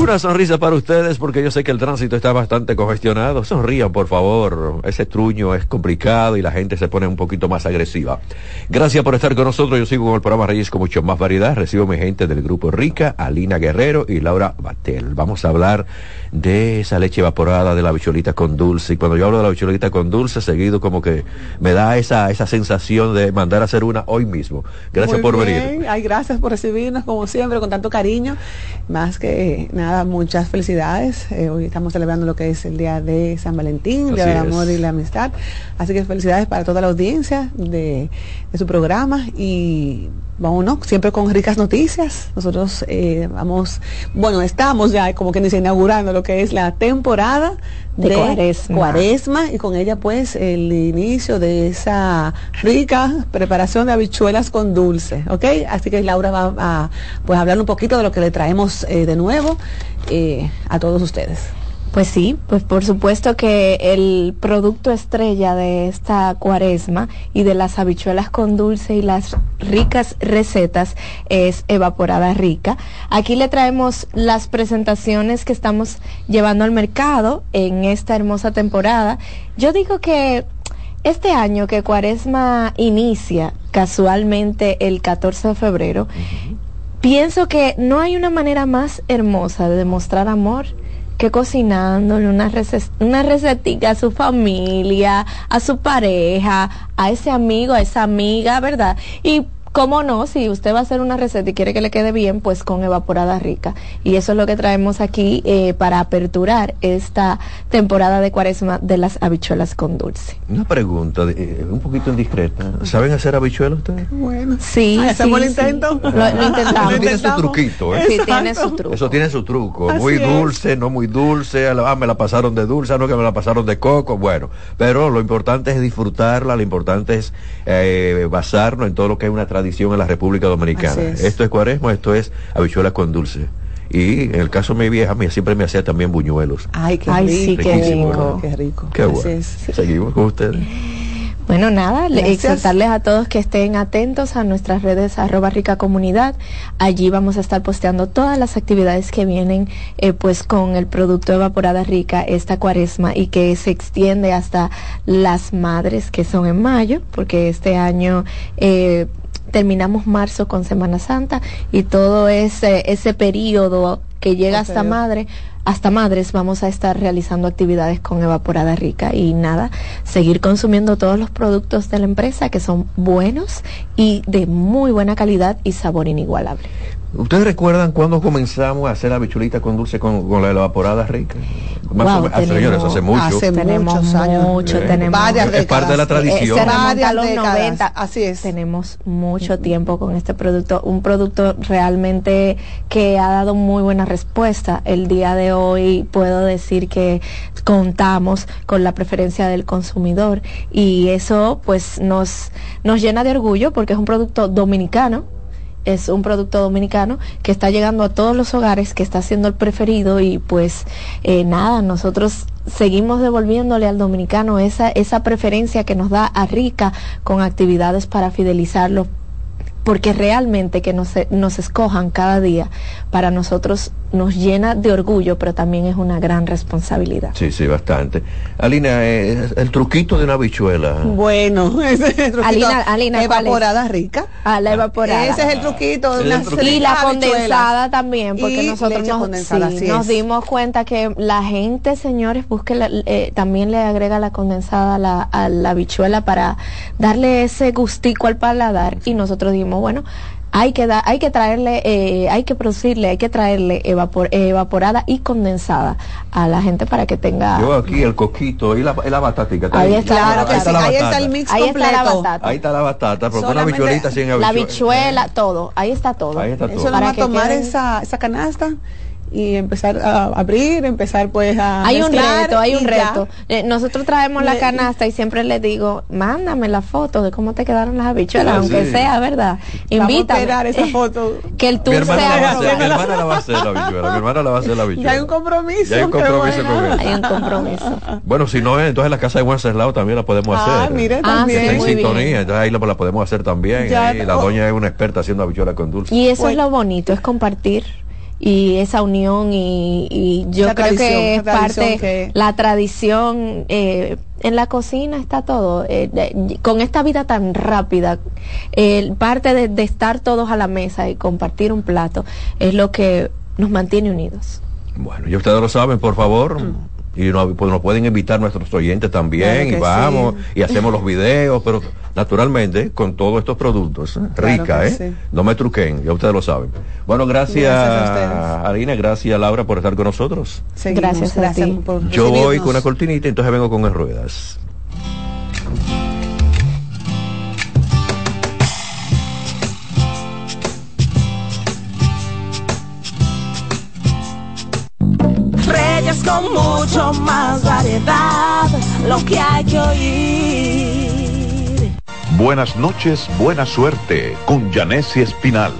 Una sonrisa para ustedes porque yo sé que el tránsito está bastante congestionado. Sonrían, por favor. Ese truño es complicado y la gente se pone un poquito más agresiva. Gracias por estar con nosotros. Yo sigo con el programa Reyes con mucho más variedad. Recibo mi gente del grupo Rica, Alina Guerrero y Laura Batel. Vamos a hablar de esa leche evaporada de la bicholita con dulce. Y cuando yo hablo de la bicholita con dulce, seguido como que me da esa, esa sensación de mandar a hacer una hoy mismo. Gracias Muy por bien. venir. Ay, gracias por recibirnos como siempre con tanto cariño. Más que nada, muchas felicidades. Eh, hoy estamos celebrando lo que es el día de San Valentín, el día Así del es. amor y la amistad. Así que felicidades para toda la audiencia de, de su programa y vámonos siempre con ricas noticias. Nosotros eh, vamos, bueno, estamos ya como que dice inaugurando lo que es la temporada De de, Cuaresma. Cuaresma y con ella pues el inicio de esa rica preparación de habichuelas con dulce, ¿ok? Así que Laura va a pues hablar un poquito de lo que le traemos eh, de nuevo eh, a todos ustedes. Pues sí, pues por supuesto que el producto estrella de esta cuaresma y de las habichuelas con dulce y las ricas recetas es evaporada rica. Aquí le traemos las presentaciones que estamos llevando al mercado en esta hermosa temporada. Yo digo que este año que cuaresma inicia casualmente el 14 de febrero, pienso que no hay una manera más hermosa de demostrar amor que cocinándole una, rece- una recetica a su familia, a su pareja, a ese amigo, a esa amiga, ¿verdad? Y cómo no, si usted va a hacer una receta y quiere que le quede bien, pues con evaporada rica. Y eso es lo que traemos aquí eh, para aperturar esta temporada de cuaresma de las habichuelas con dulce. Una pregunta, eh, un poquito indiscreta. ¿Saben hacer habichuelas ustedes? Bueno, Sí, Ah, sí, sí. intento. Lo, lo intentamos. Eso tiene su truquito, ¿eh? Sí, tiene su truco. Eso tiene su truco. Así muy es. dulce, no muy dulce. Ah, me la pasaron de dulce, ah, no que me la pasaron de coco. Bueno, pero lo importante es disfrutarla, lo importante es eh, basarnos en todo lo que es una tradición en la República Dominicana. Es. Esto es cuaresma, esto es habichuelas con dulce. Y en el caso de mi vieja, mía siempre me hacía también buñuelos. Ay, qué Ay, rico. sí, qué rico. ¿no? Qué rico. Qué bueno. Seguimos con ustedes. Bueno, nada, Gracias. exhortarles a todos que estén atentos a nuestras redes arroba rica comunidad. Allí vamos a estar posteando todas las actividades que vienen eh, pues con el producto evaporada rica esta cuaresma y que se extiende hasta las madres que son en mayo, porque este año eh, terminamos marzo con Semana Santa y todo ese, ese periodo que llega hasta madre, hasta madres vamos a estar realizando actividades con evaporada rica y nada, seguir consumiendo todos los productos de la empresa que son buenos y de muy buena calidad y sabor inigualable. ¿Ustedes recuerdan cuándo comenzamos a hacer habichuelitas con dulce con, con la evaporada rica? Más Wow, o menos- ah, señores, tenemos- hace mucho. Hace tenemos muchos años. mucho, Eh, tenemos varias es parte de la tradición. Eh, se remonta Varias a los décadas, 90. así es. Tenemos mucho tiempo con este producto, un producto realmente que ha dado muy buena respuesta. El día de hoy puedo decir que contamos con la preferencia del consumidor y eso pues nos nos llena de orgullo porque es un producto dominicano es un producto dominicano que está llegando a todos los hogares, que está siendo el preferido y pues eh, nada, nosotros seguimos devolviéndole al dominicano esa, esa preferencia que nos da a Rica con actividades para fidelizarlo porque realmente que nos, nos escojan cada día para nosotros nos llena de orgullo, pero también es una gran responsabilidad. Sí, sí, bastante. Alina, eh, el truquito de una bichuela. Bueno, ese es el truquito. Alina, Alina, ¿cuál es? evaporada rica. Ah, la evaporada. Ese es el truquito de una el truquito. Y la condensada también, porque Y nosotros nos, sí, dimos cuenta que la gente, señores, busque la- eh, también le agrega la condensada a la, a la habichuela para darle ese gustico al paladar. Y nosotros dijimos, bueno, hay que da- hay que traerle, eh, hay que producirle, hay que traerle evapor- eh, evaporada y condensada a la gente para que tenga. Yo aquí el coquito y la, y la batatica. Ahí ahí. está, Claro que ahí sí, está la ahí está batata. el mix Ahí está la completo. batata. Ahí está la batata, pero una Solamente bichuelita sin la habichuela, todo, ahí está todo. Ahí está todo. Eso Para que tomar queden- esa, esa canasta y empezar a abrir, empezar pues a Hay un reto, hay un reto. Eh, nosotros traemos la canasta y siempre les digo, mándame la foto de cómo te quedaron las habichuelas, Ah, aunque sí. sea, ¿verdad? Vamos a Invítame. esa foto. que el Mi tour hermana, la va a sea hacer, mi hermana la va a hacer la bichuela. Mi hermana la va a hacer la bichuela. Ya hay un compromiso. Ya hay un compromiso bueno. con él. Hay un compromiso. Bueno, si no es, entonces en la casa de Wenceslao también la podemos Ah, hacer. mire, Ah, también. está en muy bien. sintonía, entonces ahí la, la podemos hacer también. Ya, ahí la oh. doña es una experta haciendo habichuela con dulce. Y eso Bueno. es lo bonito, es compartir y esa unión y, y yo Esa creo que es parte, que- la tradición, eh, en la cocina está todo, eh, de- con esta vida tan rápida, eh, parte de, de estar todos a la mesa y compartir un plato es lo que nos mantiene unidos. Bueno, ya ustedes lo saben, por favor. Y no- pues nos pueden invitar nuestros oyentes también Claro y vamos sí. y hacemos los videos, pero naturalmente con todos estos productos, ¿eh? rica, ¿eh? sí. No me truquen, ya ustedes lo saben. Bueno, gracias, Gracias a. Arina, gracias Laura por estar con nosotros. Seguimos, Gracias a ti. por Yo voy con una cortinita, entonces vengo con el ruedas. Reyes con mucho más variedad, lo que hay que oír. Buenas noches, buena suerte con Janessi Espinal.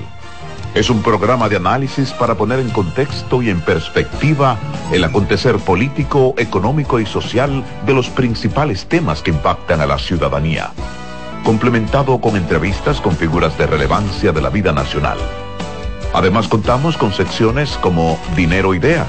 Es un programa de análisis para poner en contexto y en perspectiva el acontecer político, económico y social de los principales temas que impactan a la ciudadanía. Complementado con entrevistas con figuras de relevancia de la vida nacional. Además contamos con secciones como Dinero Ideas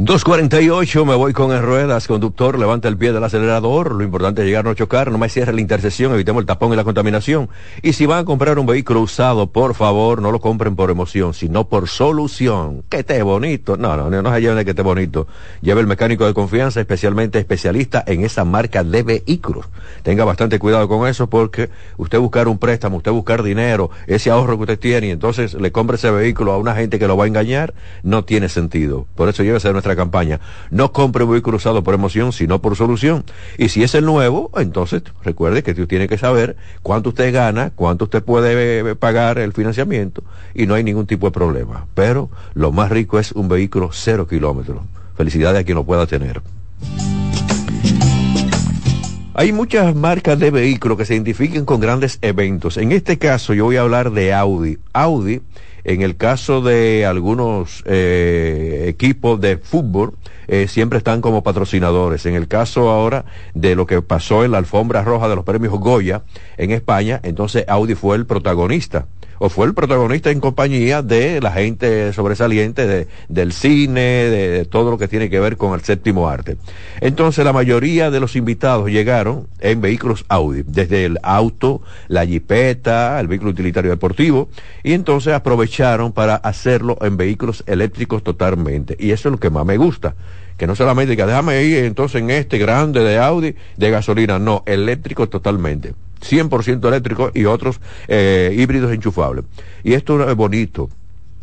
248, me voy con ruedas, conductor, levanta el pie del acelerador, lo importante es llegar no chocar, no me cierre la intersección, evitemos el tapón y la contaminación. Y si van a comprar un vehículo usado, por favor, no lo compren por emoción, sino por solución. Que esté bonito, no, no, no, no se lleven de que esté bonito. Lleve el mecánico de confianza, especialmente especialista en esa marca de vehículos. Tenga bastante cuidado con eso porque usted buscar un préstamo, usted buscar dinero, ese ahorro que usted tiene y entonces le compra ese vehículo a una gente que lo va a engañar, no tiene sentido. Por eso llévese a nuestra campaña, no compre vehículo usado por emoción, sino por solución. Y si es el nuevo, entonces recuerde que usted tiene que saber cuánto usted gana, cuánto usted puede eh, pagar el financiamiento y no hay ningún tipo de problema. Pero lo más rico es un vehículo cero kilómetros. Felicidades a quien lo pueda tener. Hay muchas marcas de vehículos que se identifiquen con grandes eventos. En este caso yo voy a hablar de Audi. Audi, en el caso de algunos eh, equipos de fútbol, eh, siempre están como patrocinadores. En el caso ahora de lo que pasó en la alfombra roja de los premios Goya en España, entonces Audi fue el protagonista o fue el protagonista en compañía de la gente sobresaliente de, del cine, de, todo lo que tiene que ver con el séptimo arte. Entonces la mayoría de los invitados llegaron en vehículos Audi, desde el auto, la jipeta, el vehículo utilitario deportivo, y entonces aprovecharon para hacerlo en vehículos eléctricos totalmente. Y eso es lo que más me gusta que no solamente diga, déjame ir entonces en este grande de Audi de gasolina, no, eléctrico totalmente. 100% eléctrico y otros eh, híbridos enchufables. Y esto es bonito.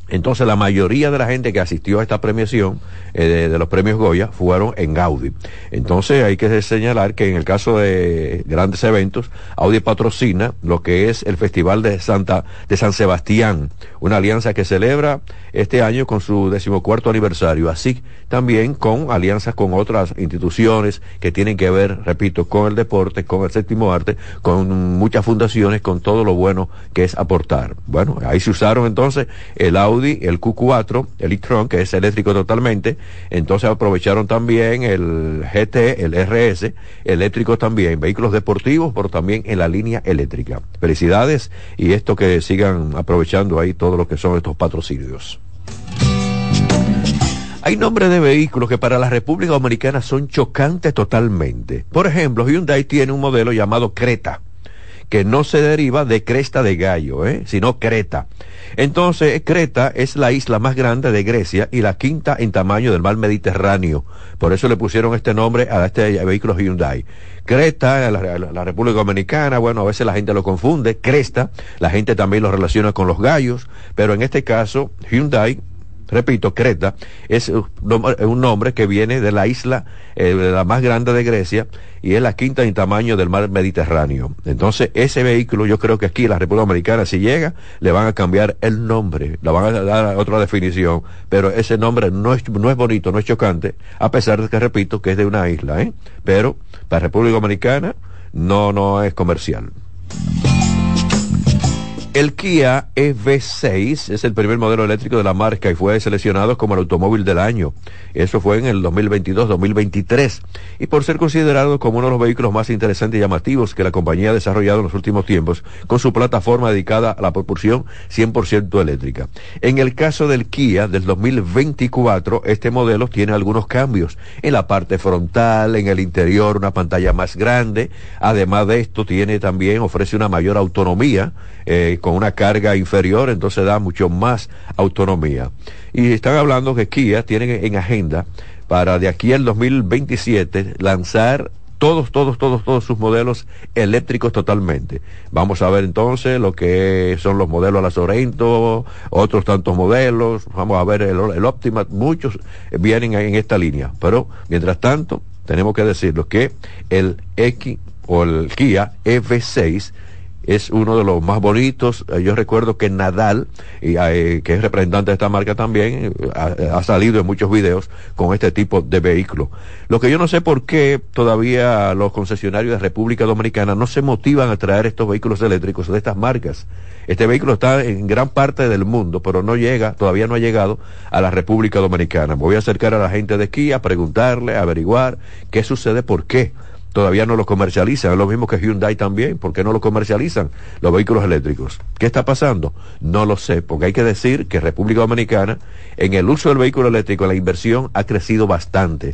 Entonces la mayoría de la gente que asistió a esta premiación eh, de, los premios Goya fueron en Gaudi. Entonces hay que señalar que en el caso de grandes eventos, Audi patrocina lo que es el Festival de Santa de San Sebastián, una alianza que celebra este año con su decimocuarto aniversario, así también con alianzas con otras instituciones que tienen que ver, repito, con el deporte, con el séptimo arte, con muchas fundaciones, con todo lo bueno que es aportar. Bueno, ahí se usaron entonces el Audi, el Q4, el e-tron, que es eléctrico totalmente, entonces aprovecharon también el GT, el RS, eléctrico también, vehículos deportivos, pero también en la línea eléctrica. Felicidades y esto que sigan aprovechando ahí todo lo que son estos patrocinios. Hay nombres de vehículos que para la República Dominicana son chocantes totalmente. Por ejemplo, Hyundai tiene un modelo llamado Creta, que no se deriva de cresta de gallo, ¿eh? sino Creta. Entonces, Creta es la isla más grande de Grecia y la quinta en tamaño del mar Mediterráneo. Por eso le pusieron este nombre a este vehículo Hyundai. Creta, la, la, República Dominicana, bueno, a veces la gente lo confunde. Cresta, la gente también lo relaciona con los gallos, pero en este caso, Hyundai repito, Creta, es un nombre que viene de la isla, eh, la más grande de Grecia, y es la quinta en tamaño del mar Mediterráneo. Entonces, ese vehículo, yo creo que aquí la República Dominicana, si llega, le van a cambiar el nombre, le van a dar otra definición, pero ese nombre no es, no es bonito, no es chocante, a pesar de que, repito, que es de una isla, ¿eh? Pero para República Dominicana no, no es comercial. El Kia EV6 es el primer modelo eléctrico de la marca y fue seleccionado como el automóvil del año. Eso fue en el 2022-2023 y por ser considerado como uno de los vehículos más interesantes y llamativos que la compañía ha desarrollado en los últimos tiempos con su plataforma dedicada a la propulsión 100% eléctrica. En el caso del Kia del 2024, este modelo tiene algunos cambios en la parte frontal, en el interior, una pantalla más grande. Además de esto, tiene también, ofrece una mayor autonomía eh, con una carga inferior, entonces da mucho más autonomía. Y están hablando que Kia tiene en agenda para de aquí al 2027 lanzar todos, todos, todos, todos sus modelos eléctricos totalmente. Vamos a ver entonces lo que son los modelos a la Sorento, otros tantos modelos, vamos a ver el, el Optima, muchos vienen en esta línea. Pero, mientras tanto, tenemos que decirlo que el X o el Kia F6 es uno de los más bonitos. Eh, yo recuerdo que Nadal, eh, que es representante de esta marca también, eh, ha, salido en muchos videos con este tipo de vehículo. Lo que yo no sé por qué todavía los concesionarios de República Dominicana no se motivan a traer estos vehículos eléctricos de estas marcas. Este vehículo está en gran parte del mundo, pero no llega, todavía no ha llegado a la República Dominicana. Me voy a acercar a la gente de aquí a preguntarle, a averiguar qué sucede, por qué todavía no lo comercializan. Es lo mismo que Hyundai también. ¿Por qué no lo comercializan los vehículos eléctricos? ¿Qué está pasando? No lo sé, porque hay que decir que República Dominicana, en el uso del vehículo eléctrico, la inversión ha crecido bastante.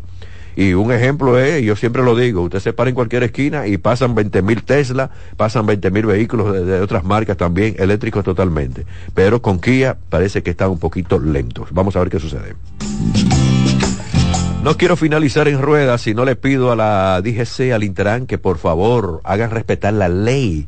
Y un ejemplo es, yo siempre lo digo, usted se para en cualquier esquina y pasan 20 mil Tesla, pasan 20 mil vehículos de, de, otras marcas también, eléctricos totalmente. Pero con Kia parece que están un poquito lentos. Vamos a ver qué sucede. No quiero finalizar en ruedas si no le pido a la DGC, al Intran, que por favor hagan respetar la ley.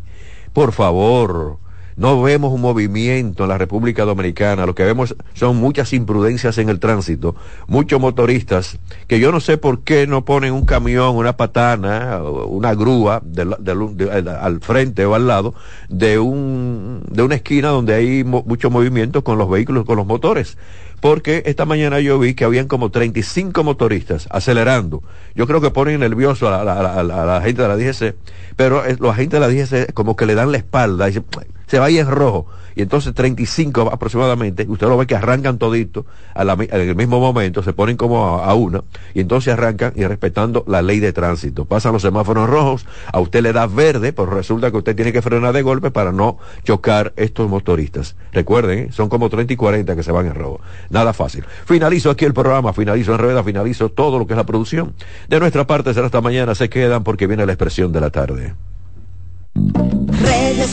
Por favor, no vemos un movimiento en la República Dominicana, lo que vemos son muchas imprudencias en el tránsito, muchos motoristas que yo no sé por qué no ponen un camión, una patana, una grúa al frente o al lado de, un, de una esquina donde hay mo- mucho movimiento con los vehículos, con los motores. Porque esta mañana yo vi que habían como 35 motoristas acelerando. Yo creo que ponen nervioso a la, a la- a la- gente de la DGC, pero eh, los agentes de la DGC como que le dan la espalda y se va ahí en rojo. Y entonces 35 aproximadamente, usted lo ve que arrancan todito a la el mismo momento, se ponen como a, una, y entonces arrancan y respetando la ley de tránsito. Pasan los semáforos rojos, a usted le da verde, pero resulta que usted tiene que frenar de golpe para no chocar estos motoristas. Recuerden, ¿eh? son como 30 y 40 que se van en rojo. Nada fácil. Finalizo aquí el programa, finalizo en rueda, finalizo todo lo que es la producción. De nuestra parte será hasta mañana, se quedan porque viene la expresión de la tarde.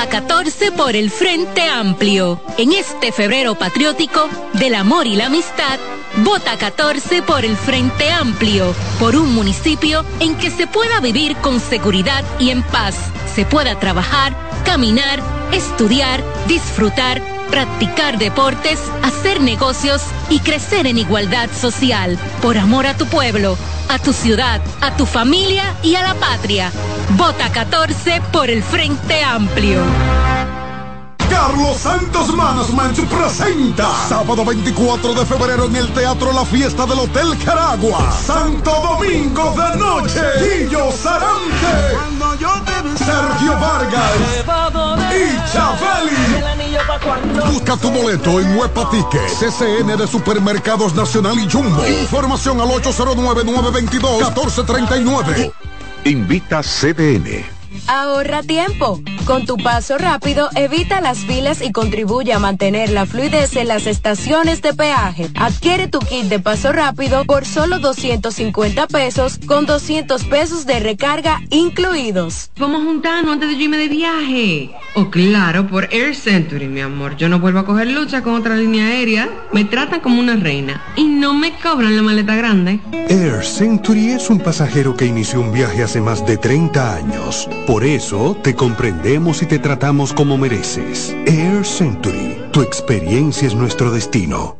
Vota 14 por el Frente Amplio. En este febrero patriótico del amor y la amistad, vota 14 por el Frente Amplio, por un municipio en que se pueda vivir con seguridad y en paz, se pueda trabajar, caminar, estudiar, disfrutar, practicar deportes, hacer negocios y crecer en igualdad social, por amor a tu pueblo, a tu ciudad, a tu familia y a la patria. Vota 14 por el Frente Amplio. Carlos Santos Management presenta sábado 24 de febrero en el Teatro La Fiesta del Hotel Caragua. Santo Domingo de Noche. Guillo Sarante. Sergio Vargas. Y Chabeli. Busca tu boleto en Huepa. CCN de Supermercados Nacional y Jumbo. Información al 809-922-1439. Invita CDN. Ahorra tiempo. Con tu paso rápido, evita las filas y contribuye a mantener la fluidez en las estaciones de peaje. Adquiere tu kit de paso rápido por solo 250 pesos con 200 pesos de recarga incluidos. Vamos a juntarnos antes de yo irme de viaje. Oh, claro, por Air Century, mi amor. Yo no vuelvo a coger lucha con otra línea aérea. Me tratan como una reina y no me cobran la maleta grande. Air Century es un pasajero que inició un viaje hace más de 30 años. Por eso te comprendemos y te tratamos como mereces. Air Century, tu experiencia es nuestro destino.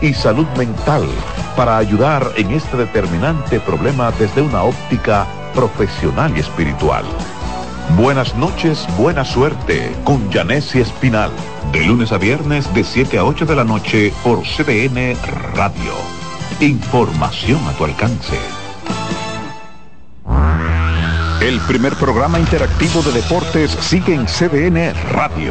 y salud mental para ayudar en este determinante problema desde una óptica profesional y espiritual. Buenas noches, buena suerte con Janessi Espinal. De lunes a viernes de 7 a 8 de la noche por CDN Radio. Información a tu alcance. El primer programa interactivo de deportes sigue en CDN Radio.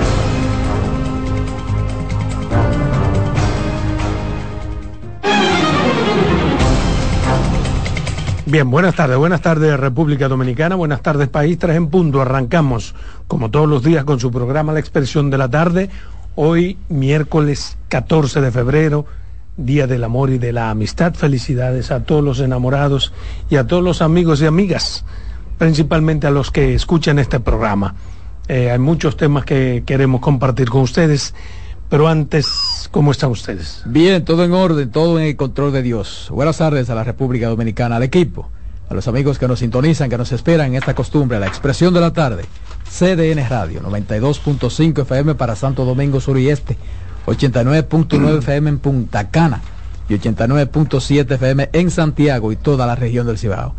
Bien, buenas tardes, buenas tardes República Dominicana, buenas tardes país, tres en punto. Arrancamos como todos los días con su programa La Expresión de la Tarde. Hoy miércoles 14 de febrero, Día del Amor y de la Amistad. Felicidades a todos los enamorados y a todos los amigos y amigas, principalmente a los que escuchan este programa. Eh, hay muchos temas que queremos compartir con ustedes, pero antes, ¿cómo están ustedes? Bien, todo en orden, todo en el control de Dios. Buenas tardes a la República Dominicana, al equipo, a los amigos que nos sintonizan, que nos esperan en esta costumbre, la expresión de la tarde. CDN Radio, 92.5 FM para Santo Domingo Sur y Este, 89.9 FM en Punta Cana y 89.7 FM en Santiago y toda la región del Cibao.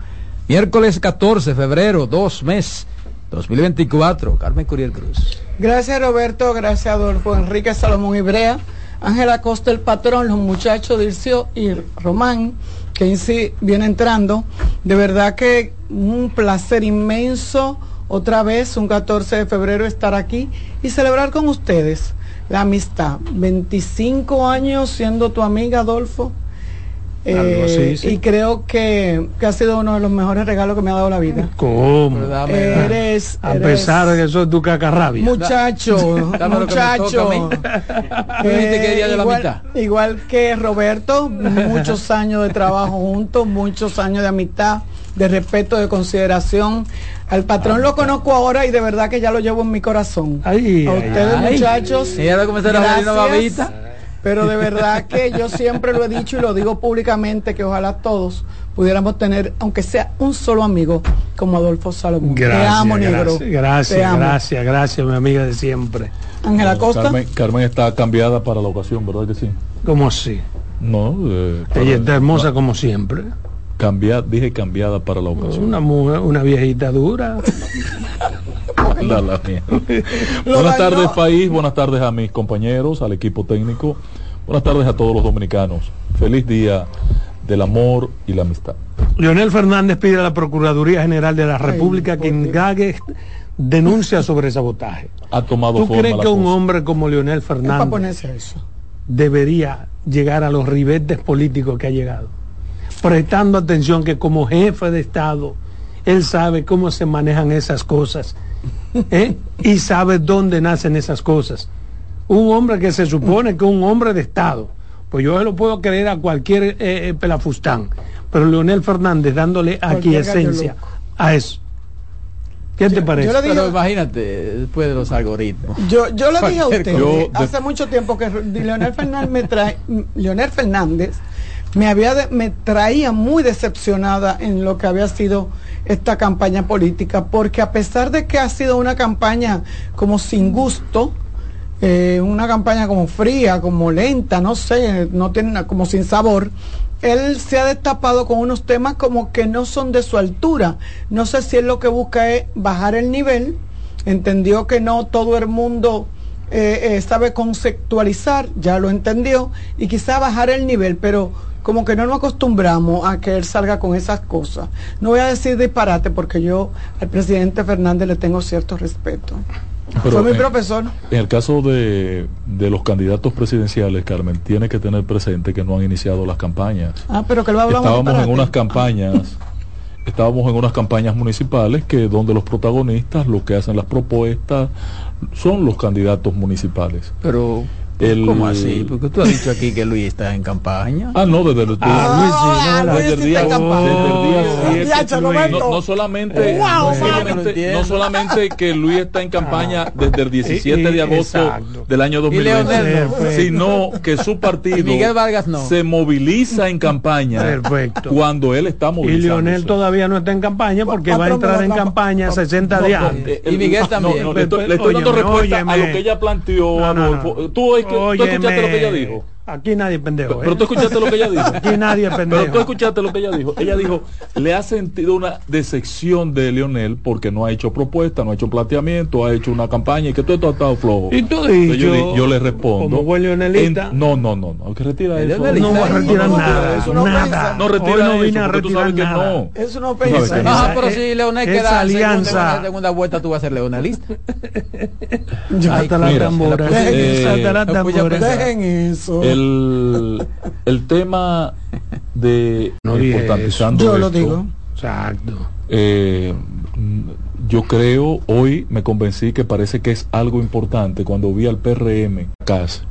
Miércoles 14 de febrero, dos mes 2024. Carmen Curiel Cruz. Gracias Roberto, gracias Adolfo, Enrique Salomón Ibrea, Ángela Costa el patrón, los muchachos Dircio y Román, que en sí viene entrando. De verdad que un placer inmenso otra vez, un 14 de febrero, estar aquí y celebrar con ustedes la amistad. 25 años siendo tu amiga Adolfo. Así, Eh, sí. Y creo que, que ha sido uno de los mejores regalos que me ha dado la vida. ¿Cómo? Eres, a eres- pesar de que soy tu cacarrabia. Muchacho, muchacho. toca a mí. ¿Tú dijiste que día de la igual, mitad? igual que Roberto, muchos años de trabajo juntos, muchos años de amistad, de respeto, de consideración. Al patrón lo conozco ahora y de verdad que ya lo llevo en mi corazón. a ustedes ay. muchachos. Y ahora comenzar a abrir una gracias. Pero de verdad que yo siempre lo he dicho y lo digo públicamente que ojalá todos pudiéramos tener, aunque sea un solo amigo como Adolfo Salomón. Te Gracias, amo, negro. gracias, Te gracias, amo. gracias, gracias, mi amiga de siempre. Ángela Costa. Carmen, Carmen está cambiada para la ocasión, ¿verdad que sí? ¿Cómo así? No, eh, Ella está hermosa como siempre. Cambiada, dije cambiada para la ocasión. Una mujer, una viejita dura. La mía. Buenas tardes país, buenas tardes a mis compañeros, al equipo técnico, buenas tardes a todos los dominicanos. Feliz día del amor y la amistad. Leonel Fernández pide a la Procuraduría General de la República que indague denuncia sobre sabotaje. Ha tomado ¿Tú forma crees que un hombre como Leonel Fernández ponerse a eso. debería llegar a los ribetes políticos que ha llegado? Prestando atención que como jefe de Estado, él sabe cómo se manejan esas cosas ¿eh? y sabe dónde nacen esas cosas. Un hombre que se supone que es un hombre de Estado, pues yo se lo puedo creer a cualquier eh, eh, pelafustán, pero Leonel Fernández dándole aquí esencia a eso. ¿Qué te parece? yo le dije- Pero imagínate, después de los algoritmos. Yo, yo le dije a usted hace mucho tiempo que Leonel Fernández me trae, Leonel Fernández me había de- me traía muy decepcionada en lo que había sido esta campaña política, porque a pesar de que ha sido una campaña como sin gusto, eh, una campaña como fría, como lenta, no sé, no tiene como sin sabor. Él se ha destapado con unos temas como que no son de su altura. No sé si él lo que busca es bajar el nivel. Entendió que no todo el mundo eh, eh, sabe conceptualizar, ya lo entendió, y quizá bajar el nivel, pero como que no nos acostumbramos a que él salga con esas cosas. No voy a decir disparate porque yo al presidente Fernández le tengo cierto respeto. Pero Fue mi en- profesor. En el caso de, de los candidatos presidenciales, Carmen, tiene que tener presente que no han iniciado las campañas. Ah, pero que hablar un Estábamos en unas campañas, estábamos en unas campañas municipales que donde los protagonistas, lo que hacen las propuestas, son los candidatos municipales. Pero, El- ¿cómo así? Porque tú has dicho aquí que Luis está en campaña. Ah, no, desde el, Ah, Luis sí, no, desde el Luis día, desde el día campaña. siete, Yacho, Luis, Roberto. no, no solamente, Wow, no, solamente, Entiendo. no solamente que Luis está en campaña desde el 17 Y- y- de agosto exacto. del año Y Leonel 2020, no. sino que su partido Y Miguel Vargas no. se moviliza en campaña Perfecto. cuando él está Y movilizando. Leonel todavía no está en campaña porque va a entrar en campaña 60 días antes. Y Miguel también. Le estoy, dando respuesta a lo que ella planteó, Adolfo. no. Tú, escuchaste lo que ella dijo. Aquí nadie es pendejo. Pero ¿eh? tú escuchaste lo que ella dijo. Aquí nadie es pendejo. Pero tú escuchaste lo que ella dijo. Ella dijo, le ha sentido una decepción de Leonel porque no ha hecho propuesta, no ha hecho planteamiento, ha hecho una campaña y que todo esto ha estado flojo. Y tú yo, dicho, di- yo le respondo. como buen leonelista. en- no, no, no, no, que retira eso. leonelista, No voy a retirar no, nada, eso no nada. piensa. No Hoy retira no vine eso, a porque tú sabes que retirar nada. no. Eso no que no. Ah, pero si Leonel esa queda en alianza- segunda, en segunda vuelta, tú vas a ser leonelista. Ay, está la mira, la- eh, la tambora. Dejen eso. El, el tema de No importantizando Yo lo digo. Exacto. eh, mm, yo creo, hoy me convencí que parece que es algo importante cuando vi al PRM, CAS,